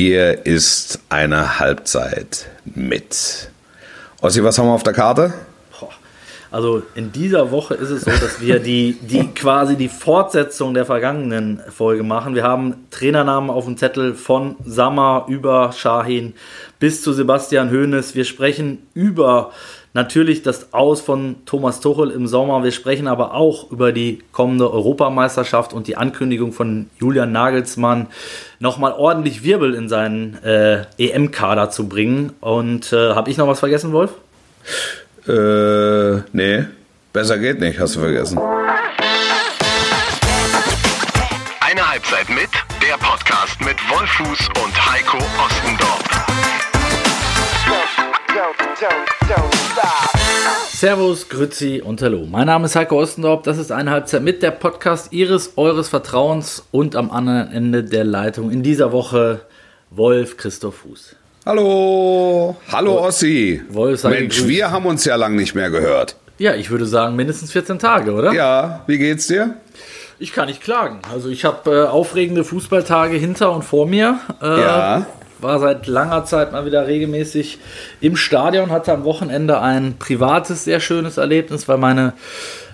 Hier ist eine Halbzeit mit. Ossi, was haben wir auf der Karte? Also in dieser Woche ist es so, dass wir die, die quasi die Fortsetzung der vergangenen Folge machen. Wir haben Trainernamen auf dem Zettel von Sammer über Shahin bis zu Sebastian Hoeneß. Wir sprechen über natürlich das Aus von Thomas Tuchel im Sommer. Wir sprechen aber auch über die kommende Europameisterschaft und die Ankündigung von Julian Nagelsmann, nochmal ordentlich Wirbel in seinen äh, EM-Kader zu bringen. Und äh, habe ich noch was vergessen, Wolf? Äh, nee. Besser geht nicht, hast du vergessen. Eine Halbzeit mit, der Podcast mit Wolfuß und Heiko Ostendorf. Servus, Grüzi und Hallo. Mein Name ist Heiko Ostendorf. Das ist eine Halbzeit mit der Podcast Ihres, Eures Vertrauens und am anderen Ende der Leitung in dieser Woche Wolf Christoph Fuß. Hallo, hallo Ossi. Wolf, Mensch, gegrüßt. wir haben uns ja lang nicht mehr gehört. Ja, ich würde sagen mindestens 14 Tage, oder? Ja, wie geht's dir? Ich kann nicht klagen. Also ich habe äh, aufregende Fußballtage hinter und vor mir. Äh, Ja. War seit langer Zeit mal wieder regelmäßig im Stadion, hatte am Wochenende ein privates, sehr schönes Erlebnis, weil meine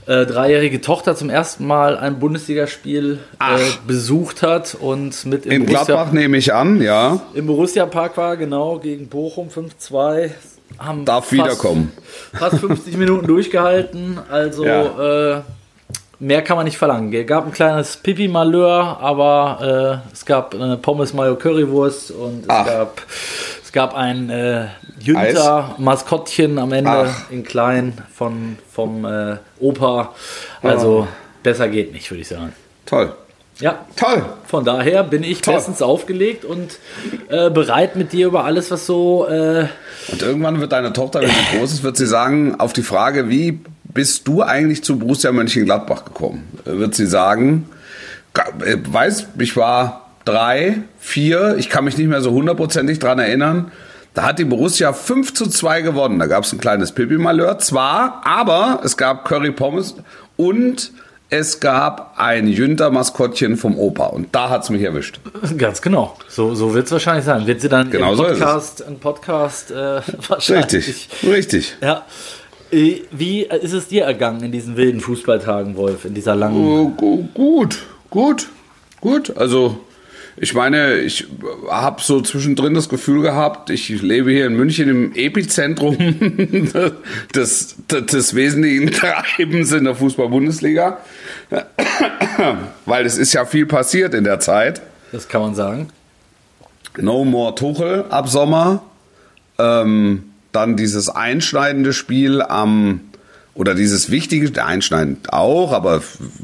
äh, dreijährige Tochter zum ersten Mal ein Bundesligaspiel äh, besucht hat und mit im In Borussia, Gladbach nehme ich an, ja. im Borussia Park war, genau, gegen Bochum 5-2. Haben Darf fast- wiederkommen. Fast 50 Minuten durchgehalten, also Ja. äh, mehr kann man nicht verlangen. Es gab ein kleines Pipi-Malheur, aber äh, es gab äh, Pommes Mayo Currywurst und es Ach. gab, es gab ein äh, Jünter-Maskottchen am Ende Ach. in klein von, vom äh, Opa. Also Oh. besser geht nicht, würde ich sagen. Toll. Ja, Toll. von daher bin ich Toll. bestens aufgelegt und äh, bereit mit dir über alles, was so äh, Und irgendwann wird deine Tochter, wenn sie groß ist, wird sie sagen, auf die Frage, wie bist du eigentlich zu Borussia Mönchengladbach gekommen? Wird sie sagen, äh, weiß, ich war drei, vier, ich kann mich nicht mehr so hundertprozentig dran erinnern. Da hat die Borussia 5 zu 2 gewonnen. Da gab es ein kleines Pipi-Malheur, zwar, aber es gab Curry Pommes und es gab ein Jünter-Maskottchen vom Opa. Und da hat's mich erwischt. Ganz genau. So, so wird es wahrscheinlich sein. Wird sie dann Genau im so ist es. Podcast, ein Podcast äh, wahrscheinlich. Richtig, richtig. Ja. Äh, Wie ist es dir ergangen in diesen wilden Fußballtagen, Wolf, in dieser langen? Oh, gu- Gut, gut, gut. Also, ich meine, ich habe so zwischendrin das Gefühl gehabt, ich lebe hier in München im Epizentrum des, des, des wesentlichen Treibens in der Fußball-Bundesliga. Weil es ist ja viel passiert in der Zeit. Das kann man sagen. No More Tuchel ab Sommer. Ähm, dann dieses einschneidende Spiel am, oder dieses wichtige, einschneidend auch, aber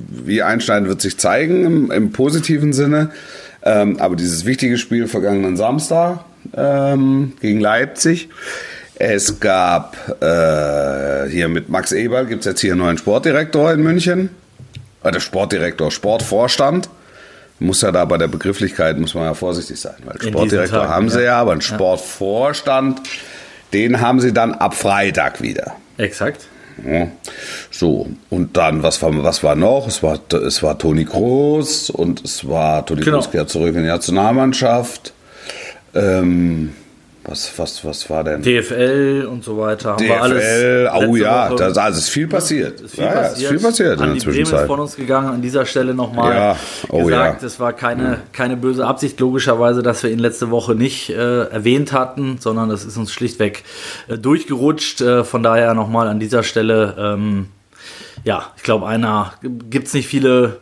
wie einschneidend wird sich zeigen im, im positiven Sinne. Ähm, aber dieses wichtige Spiel vergangenen Samstag ähm, gegen Leipzig. Es gab äh, hier mit Max Eberl, gibt es jetzt hier einen neuen Sportdirektor in München. Äh, der Sportdirektor, Sportvorstand. Muss ja da bei der Begrifflichkeit, muss man ja vorsichtig sein, weil Sportdirektor Tagen, haben sie ja. ja, aber einen Sportvorstand, den haben sie dann ab Freitag wieder. Exakt. Ja. So, und dann, was war, was war noch? Es war, es war Toni Kroos und es war Toni Genau. Kroos kehrt zurück in die Nationalmannschaft. Ähm, was, was, was war denn? DFL und so weiter. Haben wir alles DFL, oh ja, da da ist viel passiert. ist viel ja, ja, passiert. ist viel passiert in Andi der Bremen ist Zwischenzeit. von uns gegangen. An dieser Stelle nochmal Ja, oh gesagt, ja. es war keine, keine böse Absicht, logischerweise, dass wir ihn letzte Woche nicht äh, erwähnt hatten, sondern das ist uns schlichtweg äh, durchgerutscht. Äh, von daher nochmal an dieser Stelle, ähm, ja, ich glaube, einer gibt es nicht viele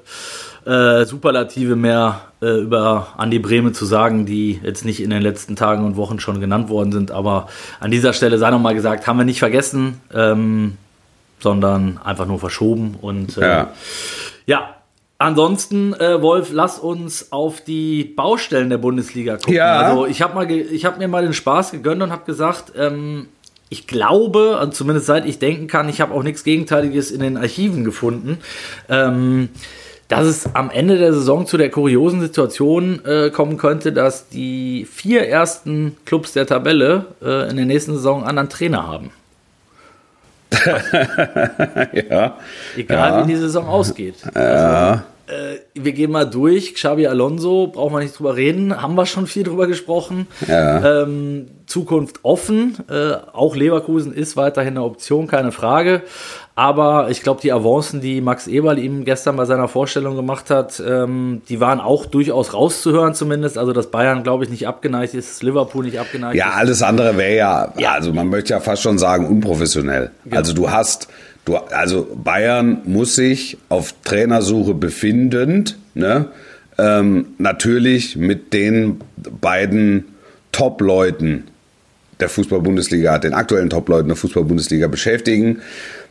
äh, Superlative mehr äh, über Andi Brehme zu sagen, die jetzt nicht in den letzten Tagen und Wochen schon genannt worden sind. Aber an dieser Stelle sei nochmal gesagt, haben wir nicht vergessen, ähm, sondern einfach nur verschoben. Und äh, Ja. ja, ansonsten, äh, Wolf, lass uns auf die Baustellen der Bundesliga gucken. Ja. Also ich habe hab mir mal den Spaß gegönnt und habe gesagt, ähm, ich glaube, also zumindest seit ich denken kann, ich habe auch nichts Gegenteiliges in den Archiven gefunden, ähm, dass es am Ende der Saison zu der kuriosen Situation äh, kommen könnte, dass die vier ersten Clubs der Tabelle äh, in der nächsten Saison einen anderen Trainer haben. ja. Egal Ja. wie die Saison ausgeht. Ja, äh, wir gehen mal durch. Xabi Alonso, brauchen wir nicht drüber reden, haben wir schon viel drüber gesprochen. Ja. Ähm, Zukunft offen. Äh, auch Leverkusen ist weiterhin eine Option, keine Frage. Aber ich glaube, die Avancen, die Max Eberl ihm gestern bei seiner Vorstellung gemacht hat, ähm, die waren auch durchaus rauszuhören zumindest. Also, dass Bayern, glaube ich, nicht abgeneigt ist, Liverpool nicht abgeneigt Ja, ist. alles andere wäre ja, also man möchte ja fast schon sagen, unprofessionell. Also du hast, du, also Bayern muss sich auf Trainersuche befindend, ne, ähm, natürlich mit den beiden Top-Leuten der Fußball-Bundesliga, den aktuellen Top-Leuten der Fußball-Bundesliga beschäftigen.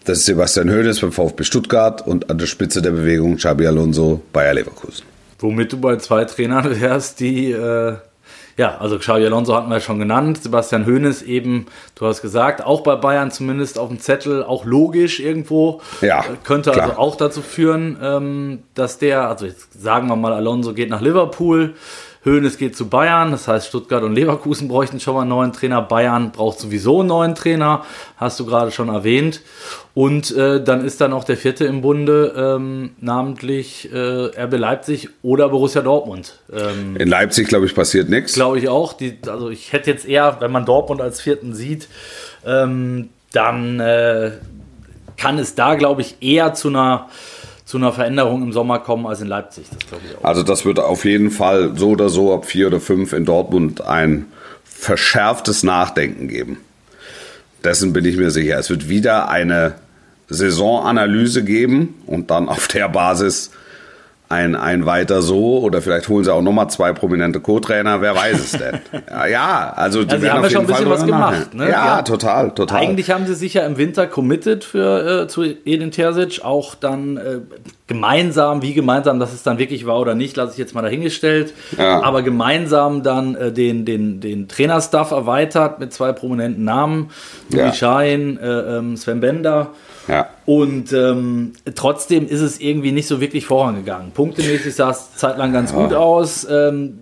Das ist Sebastian Hoeneß beim VfB Stuttgart und an der Spitze der Bewegung Xabi Alonso Bayer Leverkusen. Womit du bei zwei Trainern wärst, die, äh, ja, also Xabi Alonso hatten wir ja schon genannt, Sebastian Hoeneß eben, du hast gesagt, auch bei Bayern zumindest auf dem Zettel, auch logisch irgendwo. Ja, Äh, Könnte klar. also auch dazu führen, ähm, dass der, also jetzt sagen wir mal, Alonso geht nach Liverpool, Hoeneß geht zu Bayern, das heißt Stuttgart und Leverkusen bräuchten schon mal einen neuen Trainer, Bayern braucht sowieso einen neuen Trainer, hast du gerade schon erwähnt. Und äh, dann ist dann auch der vierte im Bunde, ähm, namentlich äh, RB Leipzig oder Borussia Dortmund. Ähm, In Leipzig, glaube ich, passiert nichts. Glaube ich auch. Die, also ich hätte jetzt eher, wenn man Dortmund als vierten sieht, ähm, dann äh, kann es da, glaube ich, eher zu einer, zu einer Veränderung im Sommer kommen als in Leipzig. Das ich auch. Also das wird auf jeden Fall so oder so ab vier oder fünf in Dortmund ein verschärftes Nachdenken geben. Dessen bin ich mir sicher. Es wird wieder eine Saisonanalyse geben und dann auf der Basis ein, ein weiter so oder vielleicht holen sie auch nochmal zwei prominente Co-Trainer, wer weiß es denn. ja, ja, also die Ja, werden haben auf ja schon ein Fall bisschen was gemacht, ne? Ja, Ja. total, total. Eigentlich haben sie sich ja im Winter committed für äh, zu Edin Terzic, auch dann äh, gemeinsam, wie gemeinsam das es dann wirklich war oder nicht, lasse ich jetzt mal dahingestellt, Ja. aber gemeinsam dann äh, den, den, den Trainerstaff erweitert mit zwei prominenten Namen, Louis Ja. Schein, äh, ähm, Sven Bender. Ja. Und ähm, trotzdem ist es irgendwie nicht so wirklich vorangegangen. Punktemäßig sah es zeitlang ganz gut aus. Ähm,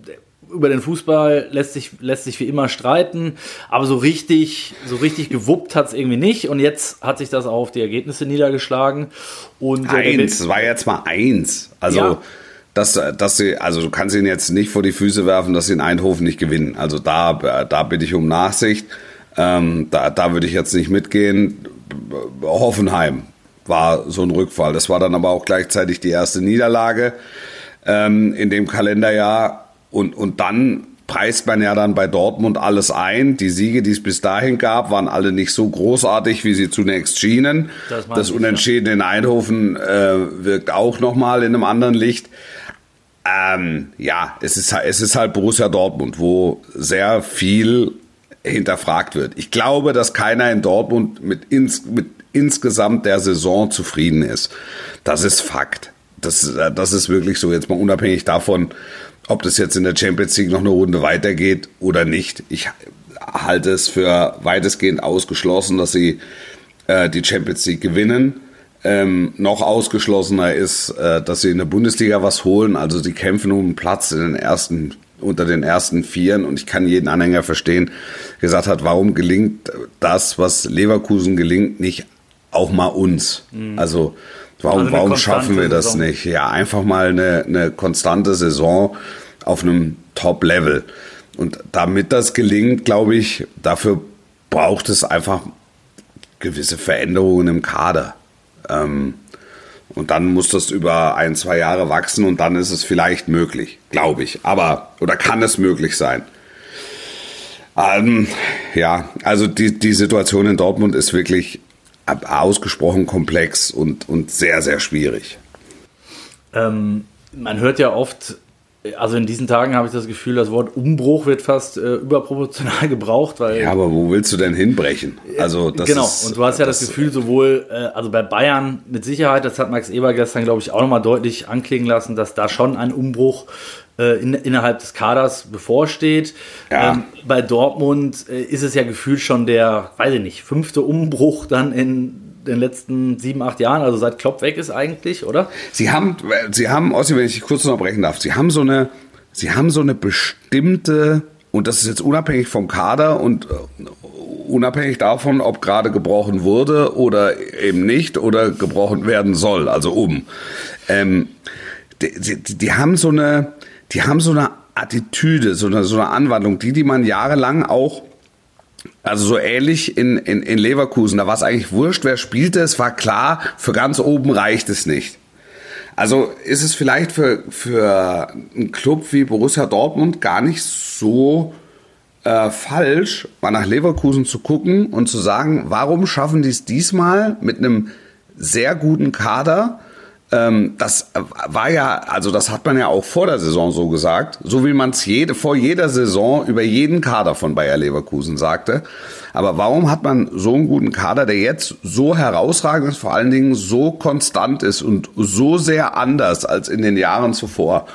über den Fußball lässt sich, lässt sich wie immer streiten, aber so richtig, so richtig gewuppt hat es irgendwie nicht. Und jetzt hat sich das auch auf die Ergebnisse niedergeschlagen. Und äh, Eins, es war jetzt mal eins. Also, Ja. dass, dass sie, also du kannst ihnen jetzt nicht vor die Füße werfen, dass sie in Eindhoven nicht gewinnen. Also da, da bitte ich um Nachsicht. Ähm, da, da würde ich jetzt nicht mitgehen. Hoffenheim war so ein Rückfall. Das war dann aber auch gleichzeitig die erste Niederlage ähm, in dem Kalenderjahr. Und, und dann preist man ja dann bei Dortmund alles ein. Die Siege, die es bis dahin gab, waren alle nicht so großartig, wie sie zunächst schienen. Das Das Unentschieden in Eindhoven äh, wirkt auch nochmal in einem anderen Licht. Ähm, ja, es ist, es ist halt Borussia Dortmund, wo sehr viel hinterfragt wird. Ich glaube, dass keiner in Dortmund mit, ins, mit insgesamt der Saison zufrieden ist. Das ist Fakt. Das, das ist wirklich so. Jetzt mal unabhängig davon, ob das jetzt in der Champions League noch eine Runde weitergeht oder nicht. Ich halte es für weitestgehend ausgeschlossen, dass sie äh, die Champions League gewinnen. Ähm, noch ausgeschlossener ist, äh, dass sie in der Bundesliga was holen. Also sie kämpfen um einen Platz in den ersten, unter den ersten Vieren. Und ich kann jeden Anhänger verstehen, gesagt hat, warum gelingt das, was Leverkusen gelingt, nicht auch mal uns? Also warum, Also warum schaffen wir das Saison. nicht? Ja, einfach mal eine, eine konstante Saison auf einem Top-Level. Und damit das gelingt, glaube ich, dafür braucht es einfach gewisse Veränderungen im Kader. Ähm, und dann muss das über ein, zwei Jahre wachsen und dann ist es vielleicht möglich, glaube ich. Aber, oder kann es möglich sein? Ähm, ja, also die, die Situation in Dortmund ist wirklich ausgesprochen komplex und, und sehr, sehr schwierig. Ähm, man hört ja oft, also in diesen Tagen habe ich das Gefühl, das Wort Umbruch wird fast äh, überproportional gebraucht, weil Ja, aber wo willst du denn hinbrechen? Also das genau, ist, und du hast ja das, Gefühl, sowohl, äh, also bei Bayern mit Sicherheit, das hat Max Eber gestern, glaube ich, auch nochmal deutlich anklingen lassen, dass da schon ein Umbruch äh, in, innerhalb des Kaders bevorsteht. Ja. Ähm, bei Dortmund äh, ist es ja gefühlt schon der, weiß ich nicht, fünfte Umbruch dann in den letzten sieben, acht Jahren, also seit Klopp weg ist eigentlich, oder? Sie haben, Sie haben, Ossi, wenn ich kurz unterbrechen darf, Sie haben so eine, Sie haben so eine bestimmte, und das ist jetzt unabhängig vom Kader und äh, unabhängig davon, ob gerade gebrochen wurde oder eben nicht oder gebrochen werden soll, also um. Ähm, die, die, die haben so eine, die haben so eine Attitüde, so eine, so eine Anwandlung, die, die man jahrelang auch also so ähnlich in, in, in Leverkusen, da war es eigentlich wurscht, wer spielte, es war klar, für ganz oben reicht es nicht. Also ist es vielleicht für, für einen Club wie Borussia Dortmund gar nicht so äh, falsch, mal nach Leverkusen zu gucken und zu sagen, warum schaffen die es diesmal mit einem sehr guten Kader das war ja, also das hat man ja auch vor der Saison so gesagt, so wie man es jede, vor jeder Saison über jeden Kader von Bayer Leverkusen sagte. Aber warum hat man so einen guten Kader, der jetzt so herausragend ist, vor allen Dingen so konstant ist und so sehr anders als in den Jahren zuvor?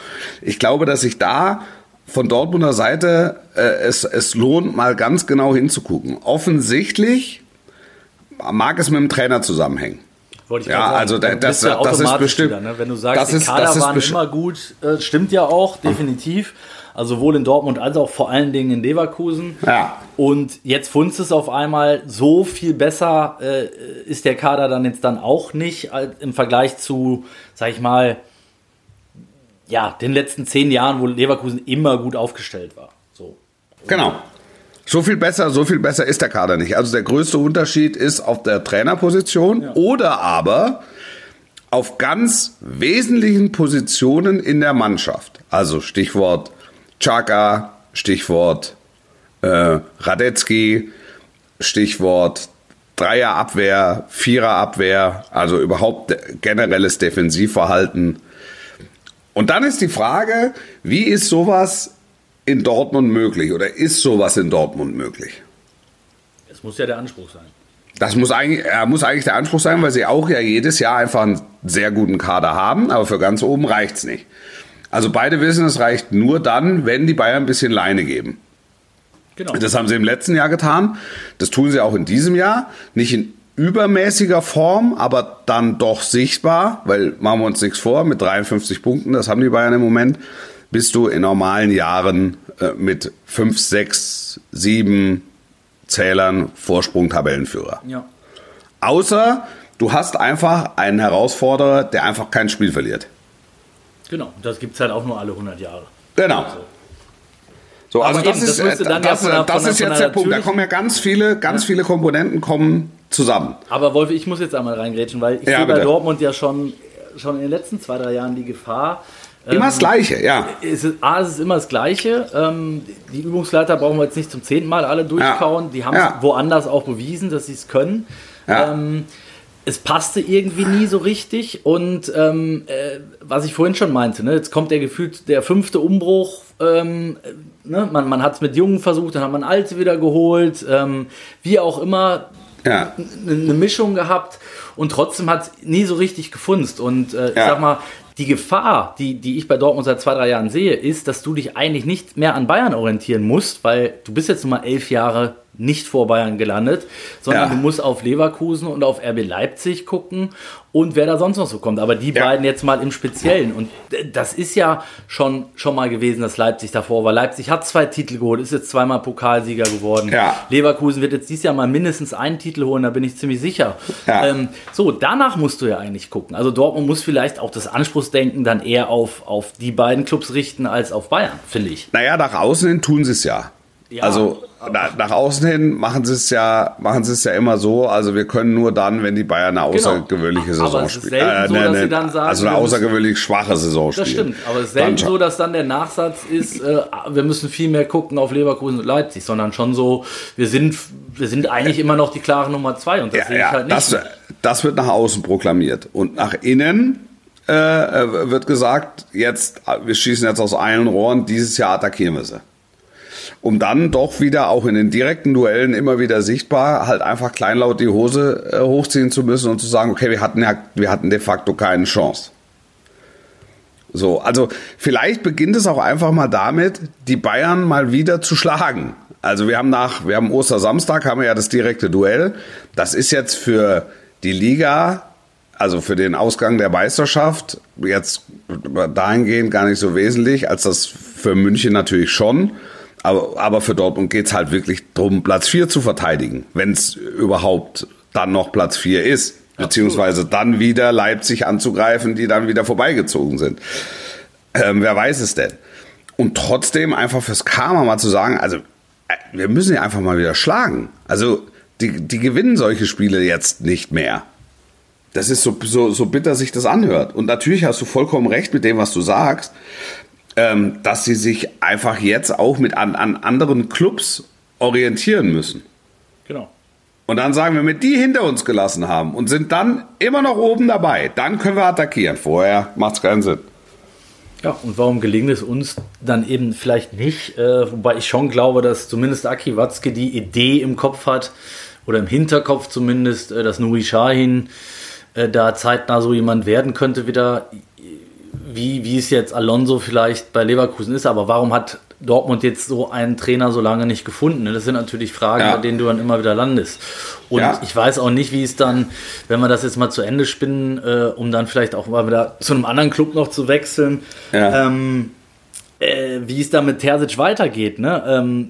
Ich glaube, dass sich da von Dortmunder Seite äh, es, es lohnt, mal ganz genau hinzugucken. Offensichtlich mag es mit dem Trainer zusammenhängen. Wollte ich ja, sagen. also da, das, ja das ist bestimmt. Wieder, ne? Wenn du sagst, das die ist, Kader das ist waren immer gut, äh, stimmt ja auch, definitiv. Also sowohl in Dortmund als auch vor allen Dingen in Leverkusen. Ja. Und jetzt funzt es auf einmal so viel besser, äh, ist der Kader dann jetzt dann auch nicht im Vergleich zu, sag ich mal, ja, den letzten zehn Jahren, wo Leverkusen immer gut aufgestellt war. So. Genau. So viel besser, so viel besser ist der Kader nicht. Also der größte Unterschied ist auf der Trainerposition ja. oder aber auf ganz wesentlichen Positionen in der Mannschaft. Also Stichwort Chaka, Stichwort äh, Radetzky, Stichwort Dreierabwehr, Viererabwehr, also überhaupt generelles Defensivverhalten. Und dann ist die Frage, wie ist sowas in Dortmund möglich oder ist sowas in Dortmund möglich? Es muss ja der Anspruch sein. Das muss eigentlich, äh, muss eigentlich der Anspruch sein, weil sie auch ja jedes Jahr einfach einen sehr guten Kader haben, aber für ganz oben reicht's nicht. Also beide wissen, es reicht nur dann, wenn die Bayern ein bisschen Leine geben. Genau. Das haben sie im letzten Jahr getan. Das tun sie auch in diesem Jahr. Nicht in übermäßiger Form, aber dann doch sichtbar, weil machen wir uns nichts vor, mit 53 Punkten, das haben die Bayern im Moment, bist du in normalen Jahren äh, mit 5, 6, 7 Zählern Vorsprung Tabellenführer. Ja. Außer du hast einfach einen Herausforderer, der einfach kein Spiel verliert. Genau, das gibt es halt auch nur alle 100 Jahre. Genau. Also. So, also das, eben, ist, das, das, ja das ist jetzt der Punkt. Da kommen ja ganz viele, ganz ja. viele Komponenten kommen zusammen. Aber Wolf, ich muss jetzt einmal reingrätschen, weil ich ja, sehe bei Dortmund ja schon, schon in den letzten zwei, drei Jahren die Gefahr, Immer ähm, das Gleiche, ja. Es ist, A, es ist immer das Gleiche. Ähm, die Übungsleiter brauchen wir jetzt nicht zum zehnten Mal alle durchkauen. Ja. Die haben es ja. woanders auch bewiesen, dass sie es können. Ja. Ähm, es passte irgendwie nie so richtig. Und ähm, äh, was ich vorhin schon meinte, ne, jetzt kommt der gefühlt der fünfte Umbruch. Ähm, ne, man man hat es mit Jungen versucht, dann hat man Alte wieder geholt. Ähm, wie auch immer, ja. eine Mischung gehabt. Und trotzdem hat es nie so richtig gefunzt. Und äh, ich sag mal, die Gefahr, die, die ich bei Dortmund seit zwei, drei Jahren sehe, ist, dass du dich eigentlich nicht mehr an Bayern orientieren musst, weil du bist jetzt nun mal elf Jahre nicht vor Bayern gelandet, sondern ja. du musst auf Leverkusen und auf RB Leipzig gucken und wer da sonst noch so kommt. Aber die ja. beiden jetzt mal im Speziellen. Und das ist ja schon, schon mal gewesen, dass Leipzig davor war. Leipzig hat zwei Titel geholt, ist jetzt zweimal Pokalsieger geworden. Ja. Leverkusen wird jetzt dieses Jahr mal mindestens einen Titel holen, da bin ich ziemlich sicher. Ähm, so, danach musst du ja eigentlich gucken. Also Dortmund muss vielleicht auch das Anspruchsdenken dann eher auf, auf die beiden Clubs richten als auf Bayern, finde ich. Naja, nach außen hin tun sie es ja. Ja, also nach, nach außen hin machen sie es ja, machen sie es ja immer so. Also wir können nur dann, wenn die Bayern eine genau. außergewöhnliche genau. Saison spielen. Äh, so, ne, ne, sagen, also eine außergewöhnlich schwache Saison spielen. Das stimmt. Aber es ist selten so, dass dann der Nachsatz ist, äh, wir müssen viel mehr gucken auf Leverkusen und Leipzig, sondern schon so, wir sind, wir sind eigentlich immer noch die klare Nummer zwei und das ja, sehe ich ja, halt nicht. Das, das wird nach außen proklamiert und nach innen äh, wird gesagt, jetzt, wir schießen jetzt aus allen Rohren, dieses Jahr attackieren wir sie um dann doch wieder auch in den direkten Duellen immer wieder sichtbar halt einfach kleinlaut die Hose äh, hochziehen zu müssen und zu sagen, okay, wir hatten ja, wir hatten de facto keine Chance. So, also vielleicht beginnt es auch einfach mal damit, die Bayern mal wieder zu schlagen. Also wir haben nach, wir haben Ostersamstag, haben wir ja das direkte Duell. Das ist jetzt für die Liga, also für den Ausgang der Meisterschaft, jetzt dahingehend gar nicht so wesentlich, als das für München natürlich schon. Aber, aber für Dortmund geht's halt wirklich darum, Platz 4 zu verteidigen, wenn es überhaupt dann noch Platz 4 ist. beziehungsweise dann wieder Leipzig anzugreifen, die dann wieder vorbeigezogen sind. Ähm, wer weiß es denn? Und trotzdem einfach fürs Karma mal zu sagen, also äh, wir müssen ja einfach mal wieder schlagen. Also die, die gewinnen solche Spiele jetzt nicht mehr. Das ist so, so, so bitter sich das anhört. Und natürlich hast du vollkommen recht mit dem, was du sagst, ähm, dass sie sich einfach jetzt auch mit an, an anderen Clubs orientieren müssen. Genau. Und dann sagen wir, mit die hinter uns gelassen haben und sind dann immer noch oben dabei, dann können wir attackieren. Vorher macht es keinen Sinn. Ja, und warum gelingt es uns dann eben vielleicht nicht? Äh, wobei ich schon glaube, dass zumindest Aki Watzke die Idee im Kopf hat, oder im Hinterkopf zumindest, äh, dass Nuri Sahin äh, da zeitnah so jemand werden könnte, wieder wie, wie es jetzt Alonso vielleicht bei Leverkusen ist. Aber warum hat Dortmund jetzt so einen Trainer so lange nicht gefunden? Das sind natürlich Fragen, ja. bei denen du dann immer wieder landest. Und ja. ich weiß auch nicht, wie es dann, wenn wir das jetzt mal zu Ende spinnen, äh, um dann vielleicht auch mal wieder zu einem anderen Club noch zu wechseln, ja. ähm, äh, wie es da mit Terzic weitergeht. Ne? Ähm,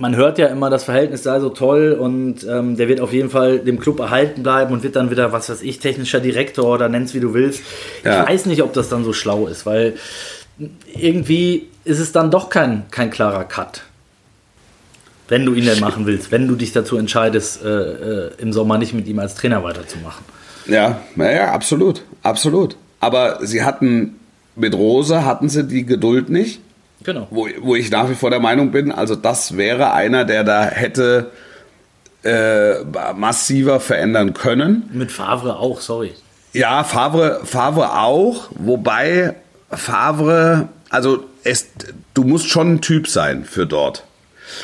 man hört ja immer, das Verhältnis sei so toll und ähm, der wird auf jeden Fall dem Club erhalten bleiben und wird dann wieder, was weiß ich, technischer Direktor oder nenn's wie du willst. Ja. Ich weiß nicht, ob das dann so schlau ist, weil irgendwie ist es dann doch kein, kein klarer Cut. Wenn du ihn denn machen willst, wenn du dich dazu entscheidest, äh, äh, im Sommer nicht mit ihm als Trainer weiterzumachen. Ja, ja, absolut, absolut. Aber sie hatten mit Rose hatten sie die Geduld nicht Genau. Wo, wo ich nach wie vor der Meinung bin, also das wäre einer, der da hätte äh, massiver verändern können. Mit Favre auch, sorry. Ja, Favre, Favre auch, wobei Favre, also es, du musst schon ein Typ sein für dort.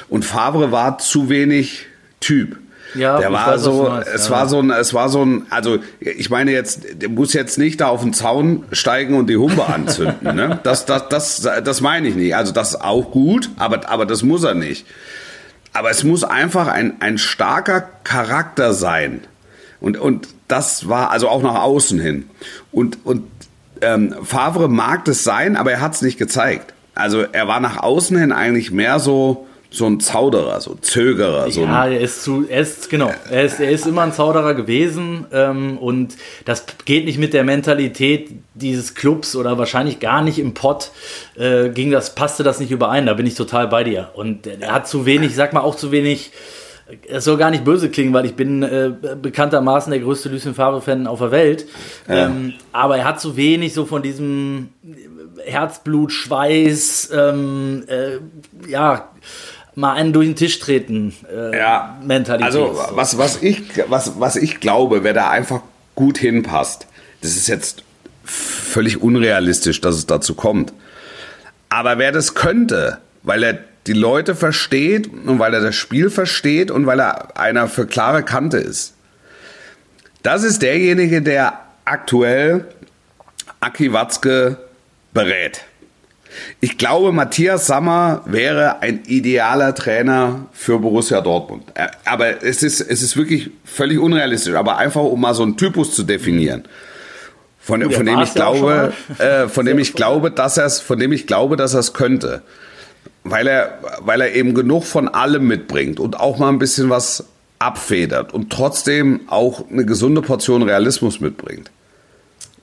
Und Favre war zu wenig Typ. Ja, der war weiß, so, meinst, es ja. war so ein, es war so ein, also ich meine jetzt, der muss jetzt nicht da auf den Zaun steigen und die Humbe anzünden, ne? Das, das, das, das meine ich nicht. Also das ist auch gut, aber, aber das muss er nicht. Aber es muss einfach ein, ein starker Charakter sein. Und, und das war also auch nach außen hin. Und, und ähm, Favre mag das sein, aber er hat es nicht gezeigt. Also er war nach außen hin eigentlich mehr so, so ein Zauderer, so Zögerer. So ja, er ist zu, er ist, genau, er ist, er ist immer ein Zauderer gewesen ähm, und das geht nicht mit der Mentalität dieses Clubs oder wahrscheinlich gar nicht im Pott, äh, ging das, passte das nicht überein, da bin ich total bei dir. Und er hat zu wenig, sag mal auch zu wenig, es soll gar nicht böse klingen, weil ich bin äh, bekanntermaßen der größte Lucien Favre-Fan auf der Welt. Ja. Ähm, aber er hat zu wenig so von diesem Herzblut, Schweiß, ähm, äh, ja, mal einen durch den Tisch treten äh, ja, Mentalität. Also was, was, ich, was, was ich glaube, wer da einfach gut hinpasst, das ist jetzt völlig unrealistisch, dass es dazu kommt. Aber wer das könnte, weil er die Leute versteht und weil er das Spiel versteht und weil er einer für klare Kante ist. Das ist derjenige, der aktuell Aki Watzke berät. Ich glaube, Matthias Sammer wäre ein idealer Trainer für Borussia Dortmund. Aber es ist, es ist wirklich völlig unrealistisch. Aber einfach, um mal so einen Typus zu definieren. Von, ja, von dem ich glaube, äh, von dem ich glaube, dass er es, von dem ich glaube, dass er es könnte. Weil er, weil er eben genug von allem mitbringt und auch mal ein bisschen was abfedert und trotzdem auch eine gesunde Portion Realismus mitbringt.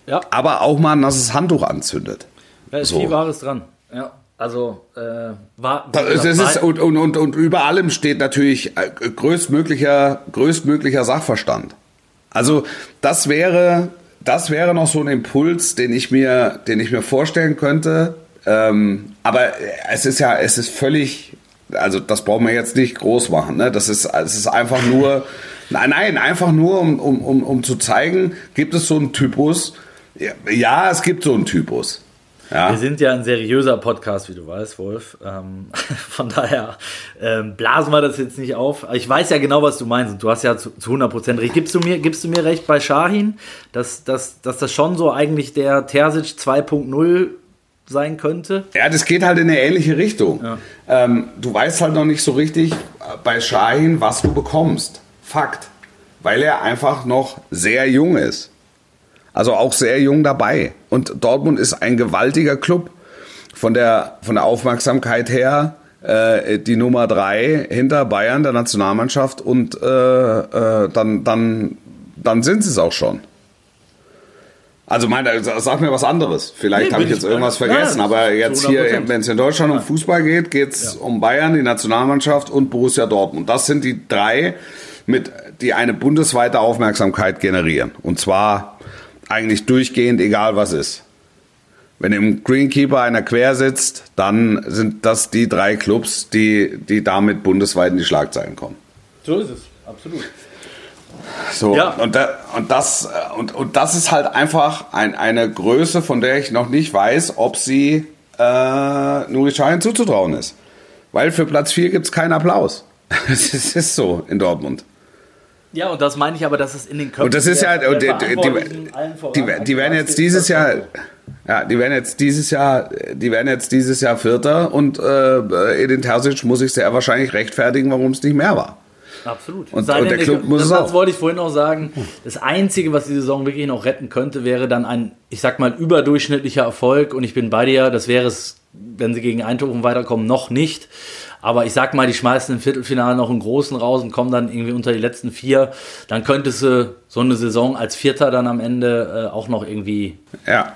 Ja. Aber auch mal ein nasses Handtuch anzündet. Da ist so. viel Wahres dran. Ja. Also äh, war, das ist, und, und, und, und über allem steht natürlich äh, größtmöglicher, größtmöglicher Sachverstand. Also das wäre, das wäre noch so ein Impuls, den ich mir, den ich mir vorstellen könnte. Ähm, aber es ist ja, es ist völlig, also das brauchen wir jetzt nicht groß machen. Ne? Das ist, es ist einfach nur, nein, nein, einfach nur, um, um, um, um zu zeigen, gibt es so einen Typus. Ja, es gibt so einen Typus. Ja. Wir sind ja ein seriöser Podcast, wie du weißt, Wolf. Ähm, von daher ähm, blasen wir das jetzt nicht auf. Ich weiß ja genau, was du meinst und du hast ja zu, zu 100% recht. Gibst du mir, gibst du mir recht bei Shahin, dass, dass, dass das schon so eigentlich der Terzic 2.0 sein könnte? Ja, das geht halt in eine ähnliche Richtung. Ja. Ähm, du weißt halt noch nicht so richtig bei Shahin, was du bekommst. Fakt. Weil er einfach noch sehr jung ist. Also auch sehr jung dabei. Und Dortmund ist ein gewaltiger Club. Von der, von der Aufmerksamkeit her äh, die Nummer drei hinter Bayern, der Nationalmannschaft und äh, äh, dann, dann dann sind sie es auch schon. Also meine, sag mir was anderes. Vielleicht Nee, habe ich jetzt irgendwas ja, vergessen, ja, aber jetzt 100%. hier, wenn es in Deutschland um Fußball geht, geht es um Bayern, die Nationalmannschaft und Borussia Dortmund. Das sind die drei, mit, die eine bundesweite Aufmerksamkeit generieren. Und zwar eigentlich durchgehend, egal was ist. Wenn im Greenkeeper einer quer sitzt, dann sind das die drei Clubs, die, die damit bundesweit in die Schlagzeilen kommen. So ist es, absolut. So, Ja. und, da, und, das, und, und das ist halt einfach ein, eine Größe, von der ich noch nicht weiß, ob sie äh, Nuri Sahin zuzutrauen ist. Weil für Platz 4 gibt es keinen Applaus. Es ist so in Dortmund. Ja, und das meine ich aber, dass es in den Köpfen Und das ist ja, der- und die, der die, die, die werden jetzt dieses Jahr, ja, die werden jetzt dieses Jahr, die werden jetzt dieses Jahr Vierter und äh, Edin Terzic muss sich sehr wahrscheinlich rechtfertigen, warum es nicht mehr war. Absolut. Und- und der Club muss das, es das auch. wollte ich vorhin auch sagen. Das Einzige, was die Saison wirklich noch retten könnte, wäre dann ein, ich sag mal, überdurchschnittlicher Erfolg. Und ich bin bei dir, das wäre es, wenn sie gegen Eindhoven weiterkommen, noch nicht. Aber ich sag mal, die schmeißen im Viertelfinale noch einen großen raus und kommen dann irgendwie unter die letzten vier. Dann könntest du so eine Saison als Vierter dann am Ende äh, auch noch irgendwie Ja.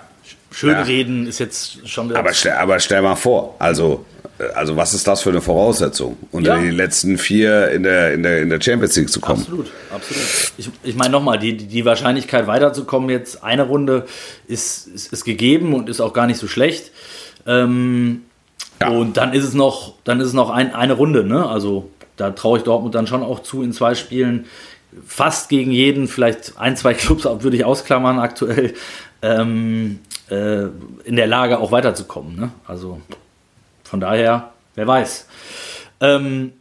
schön Ja. reden, ist jetzt schon wieder Aber stell, aber stell mal vor, also, äh, also was ist das für eine Voraussetzung, unter Ja. die letzten vier in der, in der, in der Champions League zu kommen? Absolut, absolut. Ich, ich meine nochmal, die, die Wahrscheinlichkeit weiterzukommen jetzt eine Runde ist, ist, ist gegeben und ist auch gar nicht so schlecht. Ähm, Ja. Und dann ist es noch, dann ist es noch ein, eine Runde, ne? Also da traue ich Dortmund dann schon auch zu in zwei Spielen. Fast gegen jeden, vielleicht ein, zwei Clubs würde ich ausklammern aktuell, ähm, äh, in der Lage auch weiterzukommen. Ne? Also von daher, wer weiß. Ähm,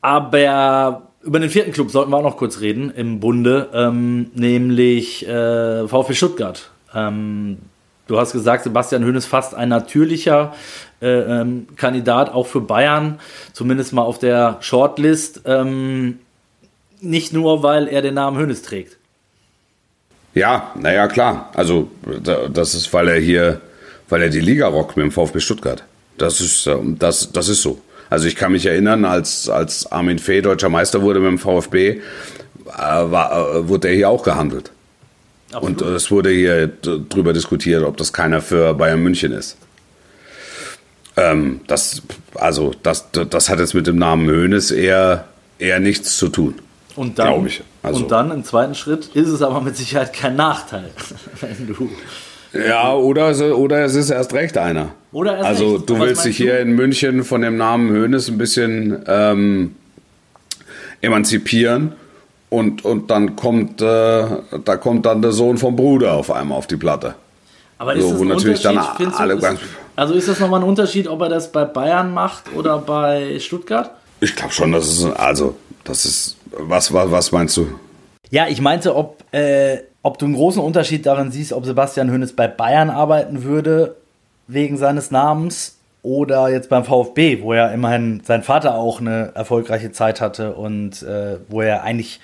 aber über den vierten Club sollten wir auch noch kurz reden im Bunde, ähm, nämlich äh, VfB Stuttgart. Ähm, du hast gesagt, Sebastian Höhn ist fast ein natürlicher äh, ähm, Kandidat, auch für Bayern, zumindest mal auf der Shortlist. Ähm, nicht nur, weil er den Namen Hönes trägt. Ja, naja, klar. Also, da- das ist, weil er hier, weil er die Liga rockt mit dem VfB Stuttgart. Das ist, ähm, das, das ist so. Also, ich kann mich erinnern, als, als Armin Fee deutscher Meister wurde mit dem VfB, äh, war, äh, wurde er hier auch gehandelt. Und äh, es wurde hier drüber diskutiert, ob das keiner für Bayern München ist. Ähm, das, also, das, das hat jetzt mit dem Namen Hoeneß eher, eher nichts zu tun. Und dann, ich. Also- und dann im zweiten Schritt ist es aber mit Sicherheit kein Nachteil, wenn du Ja, oder, es- oder es ist erst recht einer. Oder erst also recht. du Was willst dich hier du? in München von dem Namen Hoeneß ein bisschen ähm, emanzipieren und, und dann kommt äh, da kommt dann der Sohn vom Bruder auf einmal auf die Platte. Aber ist So, das wo natürlich dann alle ganz- ist, also ist das nochmal ein Unterschied, ob er das bei Bayern macht oder bei Stuttgart? Ich glaube schon, das ist also das ist was was was meinst du? Ja, ich meinte, ob, äh, ob du einen großen Unterschied darin siehst, ob Sebastian Hönes bei Bayern arbeiten würde, wegen seines Namens, oder jetzt beim VfB, wo ja immerhin sein Vater auch eine erfolgreiche Zeit hatte und äh, wo er eigentlich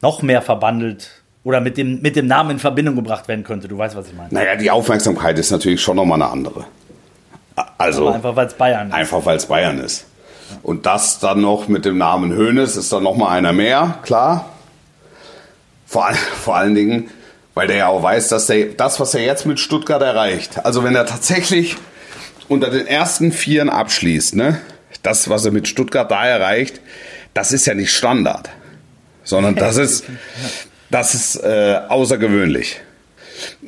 noch mehr verbandelt oder mit dem, mit dem Namen in Verbindung gebracht werden könnte. Du weißt, was ich meine. Naja, die Aufmerksamkeit ist natürlich schon nochmal eine andere. Also Aber einfach, weil es Bayern ist. Einfach weil es Bayern ist. Und das dann noch mit dem Namen Hoeneß ist dann noch mal einer mehr, klar. Vor, vor allen Dingen, weil der ja auch weiß, dass der, das, was er jetzt mit Stuttgart erreicht, also wenn er tatsächlich unter den ersten Vieren abschließt, ne, das, was er mit Stuttgart da erreicht, das ist ja nicht Standard, sondern das ist, das ist äh, außergewöhnlich.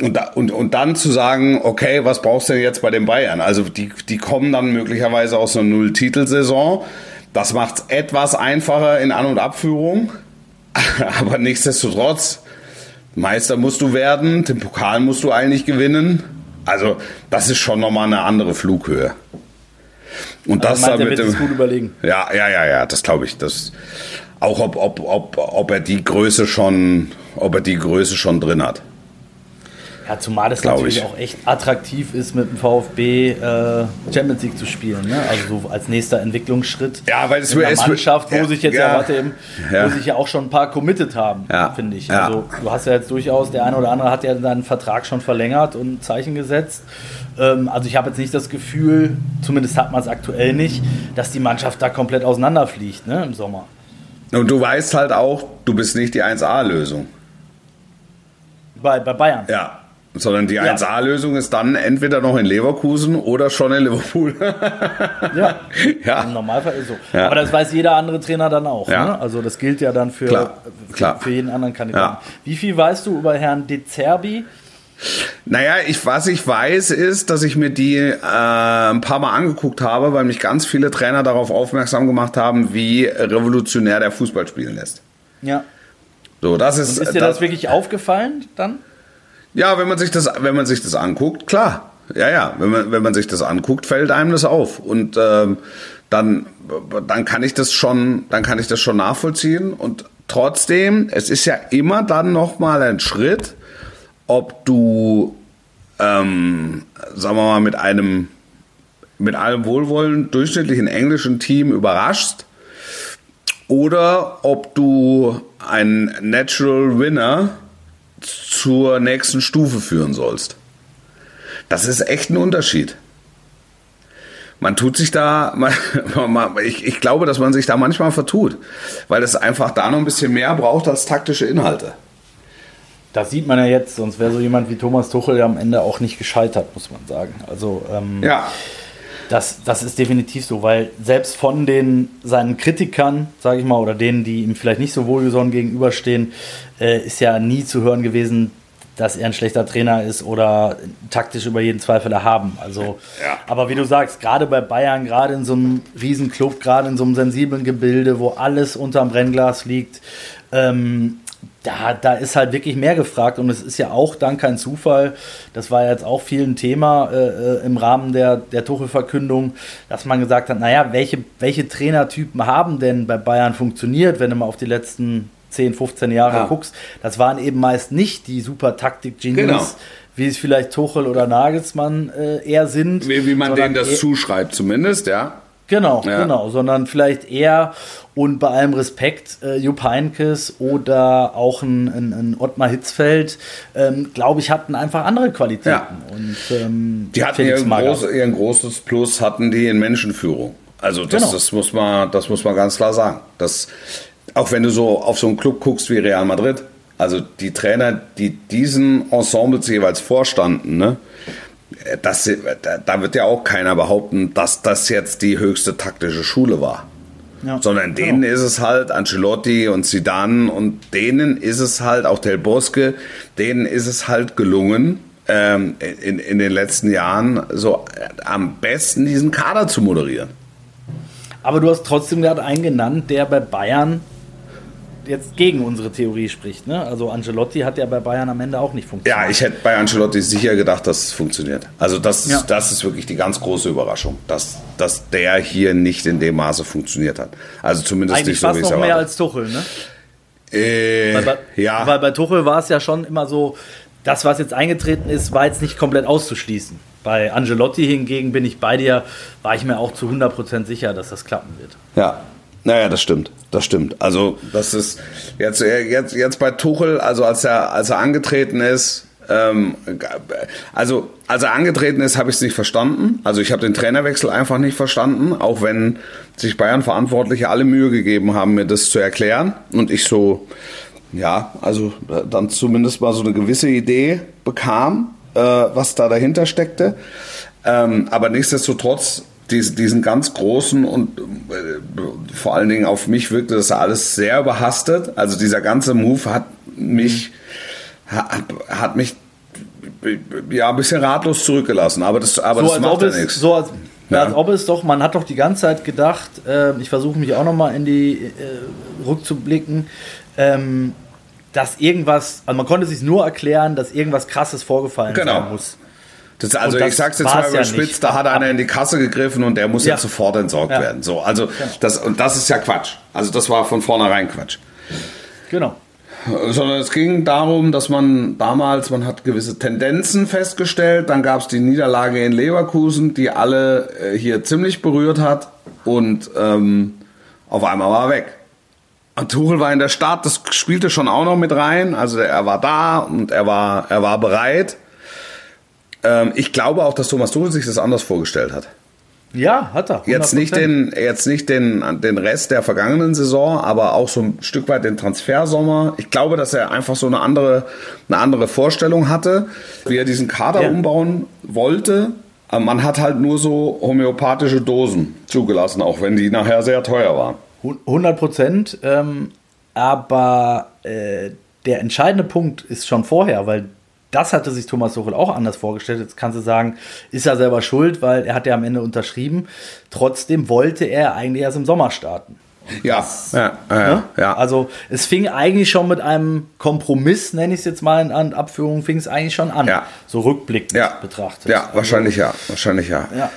Und, da, und, und dann zu sagen, okay, was brauchst du denn jetzt bei den Bayern? Also die, die kommen dann möglicherweise aus einer Null-Titelsaison. Das macht es etwas einfacher in An- und Abführung. Aber nichtsdestotrotz, Meister musst du werden, den Pokal musst du eigentlich gewinnen. Also das ist schon nochmal eine andere Flughöhe. Und das Also meint, dann er mit dem, gut überlegen. ja, ja, ja, ja, das glaube ich. Das, auch ob, ob, ob, ob er die Größe schon, ob er die Größe schon drin hat. Ja, zumal es Glaub natürlich ich. auch echt attraktiv ist, mit dem VfB äh, Champions League zu spielen. Ne? Also so als nächster Entwicklungsschritt. Ja, weil es in es- Mannschaft, wo ja, sich jetzt ja, ja, warte eben, ja. wo sich ja auch schon ein paar committed haben, finde ich. ja. Also du hast ja jetzt durchaus, der eine oder andere hat ja seinen Vertrag schon verlängert und ein Zeichen gesetzt. Ähm, also ich habe jetzt nicht das Gefühl, zumindest hat man es aktuell nicht, dass die Mannschaft da komplett auseinanderfliegt ne, im Sommer. Und du weißt halt auch, du bist nicht die 1A-Lösung. Bei, bei Bayern. Ja. Sondern die Ja. 1A-Lösung ist dann entweder noch in Leverkusen oder schon in Liverpool. Ja. ja. Im Normalfall ist so. Ja. Aber das weiß jeder andere Trainer dann auch. Ja. Ne? Also das gilt ja dann für, Klar, für, klar. für jeden anderen Kandidaten. Wie viel weißt du über Herrn De Zerbi? Naja, ich, was ich weiß, ist, dass ich mir die äh, ein paar Mal angeguckt habe, weil mich ganz viele Trainer darauf aufmerksam gemacht haben, wie revolutionär der Fußball spielen lässt. Ja. So, das ist, Und ist dir das wirklich aufgefallen dann? Ja, wenn man sich das, wenn man sich das anguckt, klar. Ja, ja, wenn man, wenn man sich das anguckt, fällt einem das auf. Und ähm, dann, dann kann ich das schon, dann kann ich das schon nachvollziehen. Und trotzdem, es ist ja immer dann nochmal ein Schritt, ob du, ähm, sagen wir mal, mit einem, mit einem wohlwollend durchschnittlichen englischen Team überraschst oder ob du einen Natural Winner zur nächsten Stufe führen sollst. Das ist echt ein Unterschied. Man tut sich da, man, man, ich, ich glaube, dass man sich da manchmal vertut, weil es einfach da noch ein bisschen mehr braucht als taktische Inhalte. Das sieht man ja jetzt, sonst wäre so jemand wie Thomas Tuchel ja am Ende auch nicht gescheitert, muss man sagen. Also ähm, Ja, das, das ist definitiv so, weil selbst von den seinen Kritikern, sage ich mal, oder denen, die ihm vielleicht nicht so wohlgesonnen gegenüberstehen, äh, ist ja nie zu hören gewesen, dass er ein schlechter Trainer ist oder taktisch über jeden Zweifel erhaben. Also, Ja. aber wie du sagst, gerade bei Bayern, gerade in so einem Riesenclub, gerade in so einem sensiblen Gebilde, wo alles unterm Brennglas liegt, ähm, da, da ist halt wirklich mehr gefragt und es ist ja auch dann kein Zufall, das war jetzt auch viel ein Thema äh, äh, im Rahmen der, der Tuchel-Verkündung, dass man gesagt hat, naja, welche, welche Trainertypen haben denn bei Bayern funktioniert, wenn du mal auf die letzten 10, 15 Jahre Ja. guckst. Das waren eben meist nicht die super Taktik-Genies, Genau. wie es vielleicht Tuchel oder Nagelsmann äh, eher sind. wie, wie man denen das zuschreibt zumindest, ja. Genau, Ja. genau, sondern vielleicht eher und bei allem Respekt äh, Jupp Heynckes oder auch ein, ein, ein Ottmar Hitzfeld, ähm, glaube ich, hatten einfach andere Qualitäten. Ja. Und, ähm, Die hatten ihr, groß, ihr großes Plus hatten die in Menschenführung. Also das, Genau. das muss man, das muss man ganz klar sagen. Das, auch wenn du so auf so einen Club guckst wie Real Madrid, also die Trainer, die diesen Ensembles jeweils vorstanden, ne, das, da, wird ja auch keiner behaupten, dass das jetzt die höchste taktische Schule war. Ja, Sondern genau. denen ist es halt Ancelotti und Zidane und denen ist es halt auch Del Bosque, denen ist es halt gelungen, ähm, in, in den letzten Jahren so äh, am besten diesen Kader zu moderieren. Aber du hast trotzdem gerade einen genannt, der bei Bayern jetzt gegen unsere Theorie spricht. Ne? Also Ancelotti hat ja bei Bayern am Ende auch nicht funktioniert. Ja, ich hätte bei Ancelotti sicher gedacht, dass es funktioniert. Also das, Ja. das ist wirklich die ganz große Überraschung, dass, dass der hier nicht in dem Maße funktioniert hat. Also zumindest Eigentlich nicht so, fast wie noch mehr als Tuchel, ne? Äh, Weil bei, ja, weil bei Tuchel war es ja schon immer so, das, was jetzt eingetreten ist, war jetzt nicht komplett auszuschließen. Bei Angelotti hingegen bin ich bei dir, war ich mir auch zu 100% sicher, dass das klappen wird. Ja, naja, das stimmt. Das stimmt. Also, das ist jetzt, jetzt, jetzt bei Tuchel, also als er, als er angetreten ist, ähm, also als er angetreten ist, habe ich es nicht verstanden. Also ich habe den Trainerwechsel einfach nicht verstanden, auch wenn sich Bayern-Verantwortliche alle Mühe gegeben haben, mir das zu erklären. Und ich so, ja, also äh, dann zumindest mal so eine gewisse Idee bekam, äh, was da dahinter steckte. Ähm, aber nichtsdestotrotz, diesen ganz großen und äh, vor allen Dingen auf mich wirkte das alles sehr überhastet. Also dieser ganze Move hat mich, hat, hat mich ja ein bisschen ratlos zurückgelassen. Aber das, aber So das macht ob ja es, nichts. so als, Ja. als ob es doch, man hat doch die ganze Zeit gedacht, äh, ich versuche mich auch nochmal in die äh, rückzublicken, ähm, dass irgendwas, also man konnte sich nur erklären, dass irgendwas krasses vorgefallen Genau. sein muss. Das, also das ich sag's jetzt mal ja überspitzt, nicht. da hat einer in die Kasse gegriffen und der muss Ja. jetzt sofort entsorgt Ja. werden. So, also das und das ist ja Quatsch. Also das war von vornherein Quatsch. Genau. Sondern es ging darum, dass man damals, man hat gewisse Tendenzen festgestellt, dann gab es die Niederlage in Leverkusen, die alle äh, hier ziemlich berührt hat und ähm, auf einmal war er weg. Und Tuchel war in der Stadt, das spielte schon auch noch mit rein, also er war da und er war, er war bereit. Ähm, ich glaube auch, dass Thomas Tuchel sich das anders vorgestellt hat. Ja, hat er. 100%. Jetzt nicht den, jetzt nicht den, den Rest der vergangenen Saison, aber auch so ein Stück weit den Transfersommer. Ich glaube, dass er einfach so eine andere, eine andere Vorstellung hatte, wie er diesen Kader Ja. umbauen wollte. Man hat halt nur so homöopathische Dosen zugelassen, auch wenn die nachher sehr teuer waren. 100 Prozent. Ähm, aber äh, der entscheidende Punkt ist schon vorher, weil das hatte sich Thomas Tuchel auch anders vorgestellt. Jetzt kannst du sagen, ist er selber schuld, weil er hat ja am Ende unterschrieben. Trotzdem wollte er eigentlich erst im Sommer starten. Ja, ja, ja, Ne? ja. Also es fing eigentlich schon mit einem Kompromiss, nenne ich es jetzt mal in An- Abführung, fing es eigentlich schon an. Ja. So rückblickend ja. betrachtet. Ja, wahrscheinlich ja. Wahrscheinlich ja. Ja.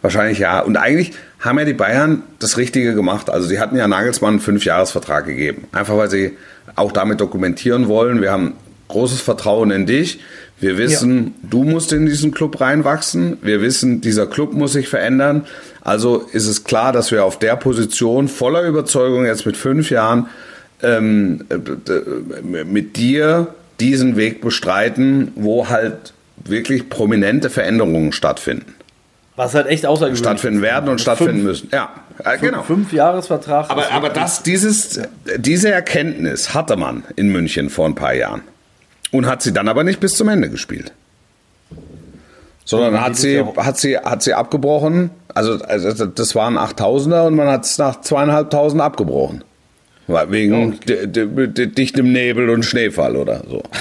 Wahrscheinlich ja. Und eigentlich haben ja die Bayern das Richtige gemacht. Also sie hatten ja Nagelsmann einen Fünfjahresvertrag gegeben. Einfach weil sie auch damit dokumentieren wollen, wir haben großes Vertrauen in dich. Wir wissen, du musst in diesen Club reinwachsen. Wir wissen, dieser Club muss sich verändern. Also ist es klar, dass wir auf der Position voller Überzeugung jetzt mit fünf Jahren ähm, äh, äh, mit dir diesen Weg bestreiten, wo halt wirklich prominente Veränderungen stattfinden. Was halt echt außergewöhnlich Stattfinden ist. werden und stattfinden Fünf- müssen. Ja, äh, genau. Fünf Jahresvertrag. Aber, aber das, dieses, diese Erkenntnis hatte man in München vor ein paar Jahren. Und hat sie dann aber nicht bis zum Ende gespielt. Sondern hat sie, hat sie, hat sie abgebrochen. Also, also das waren 8000er und man hat es nach zweieinhalbtausend abgebrochen. Wegen di- dichtem Nebel und Schneefall oder so.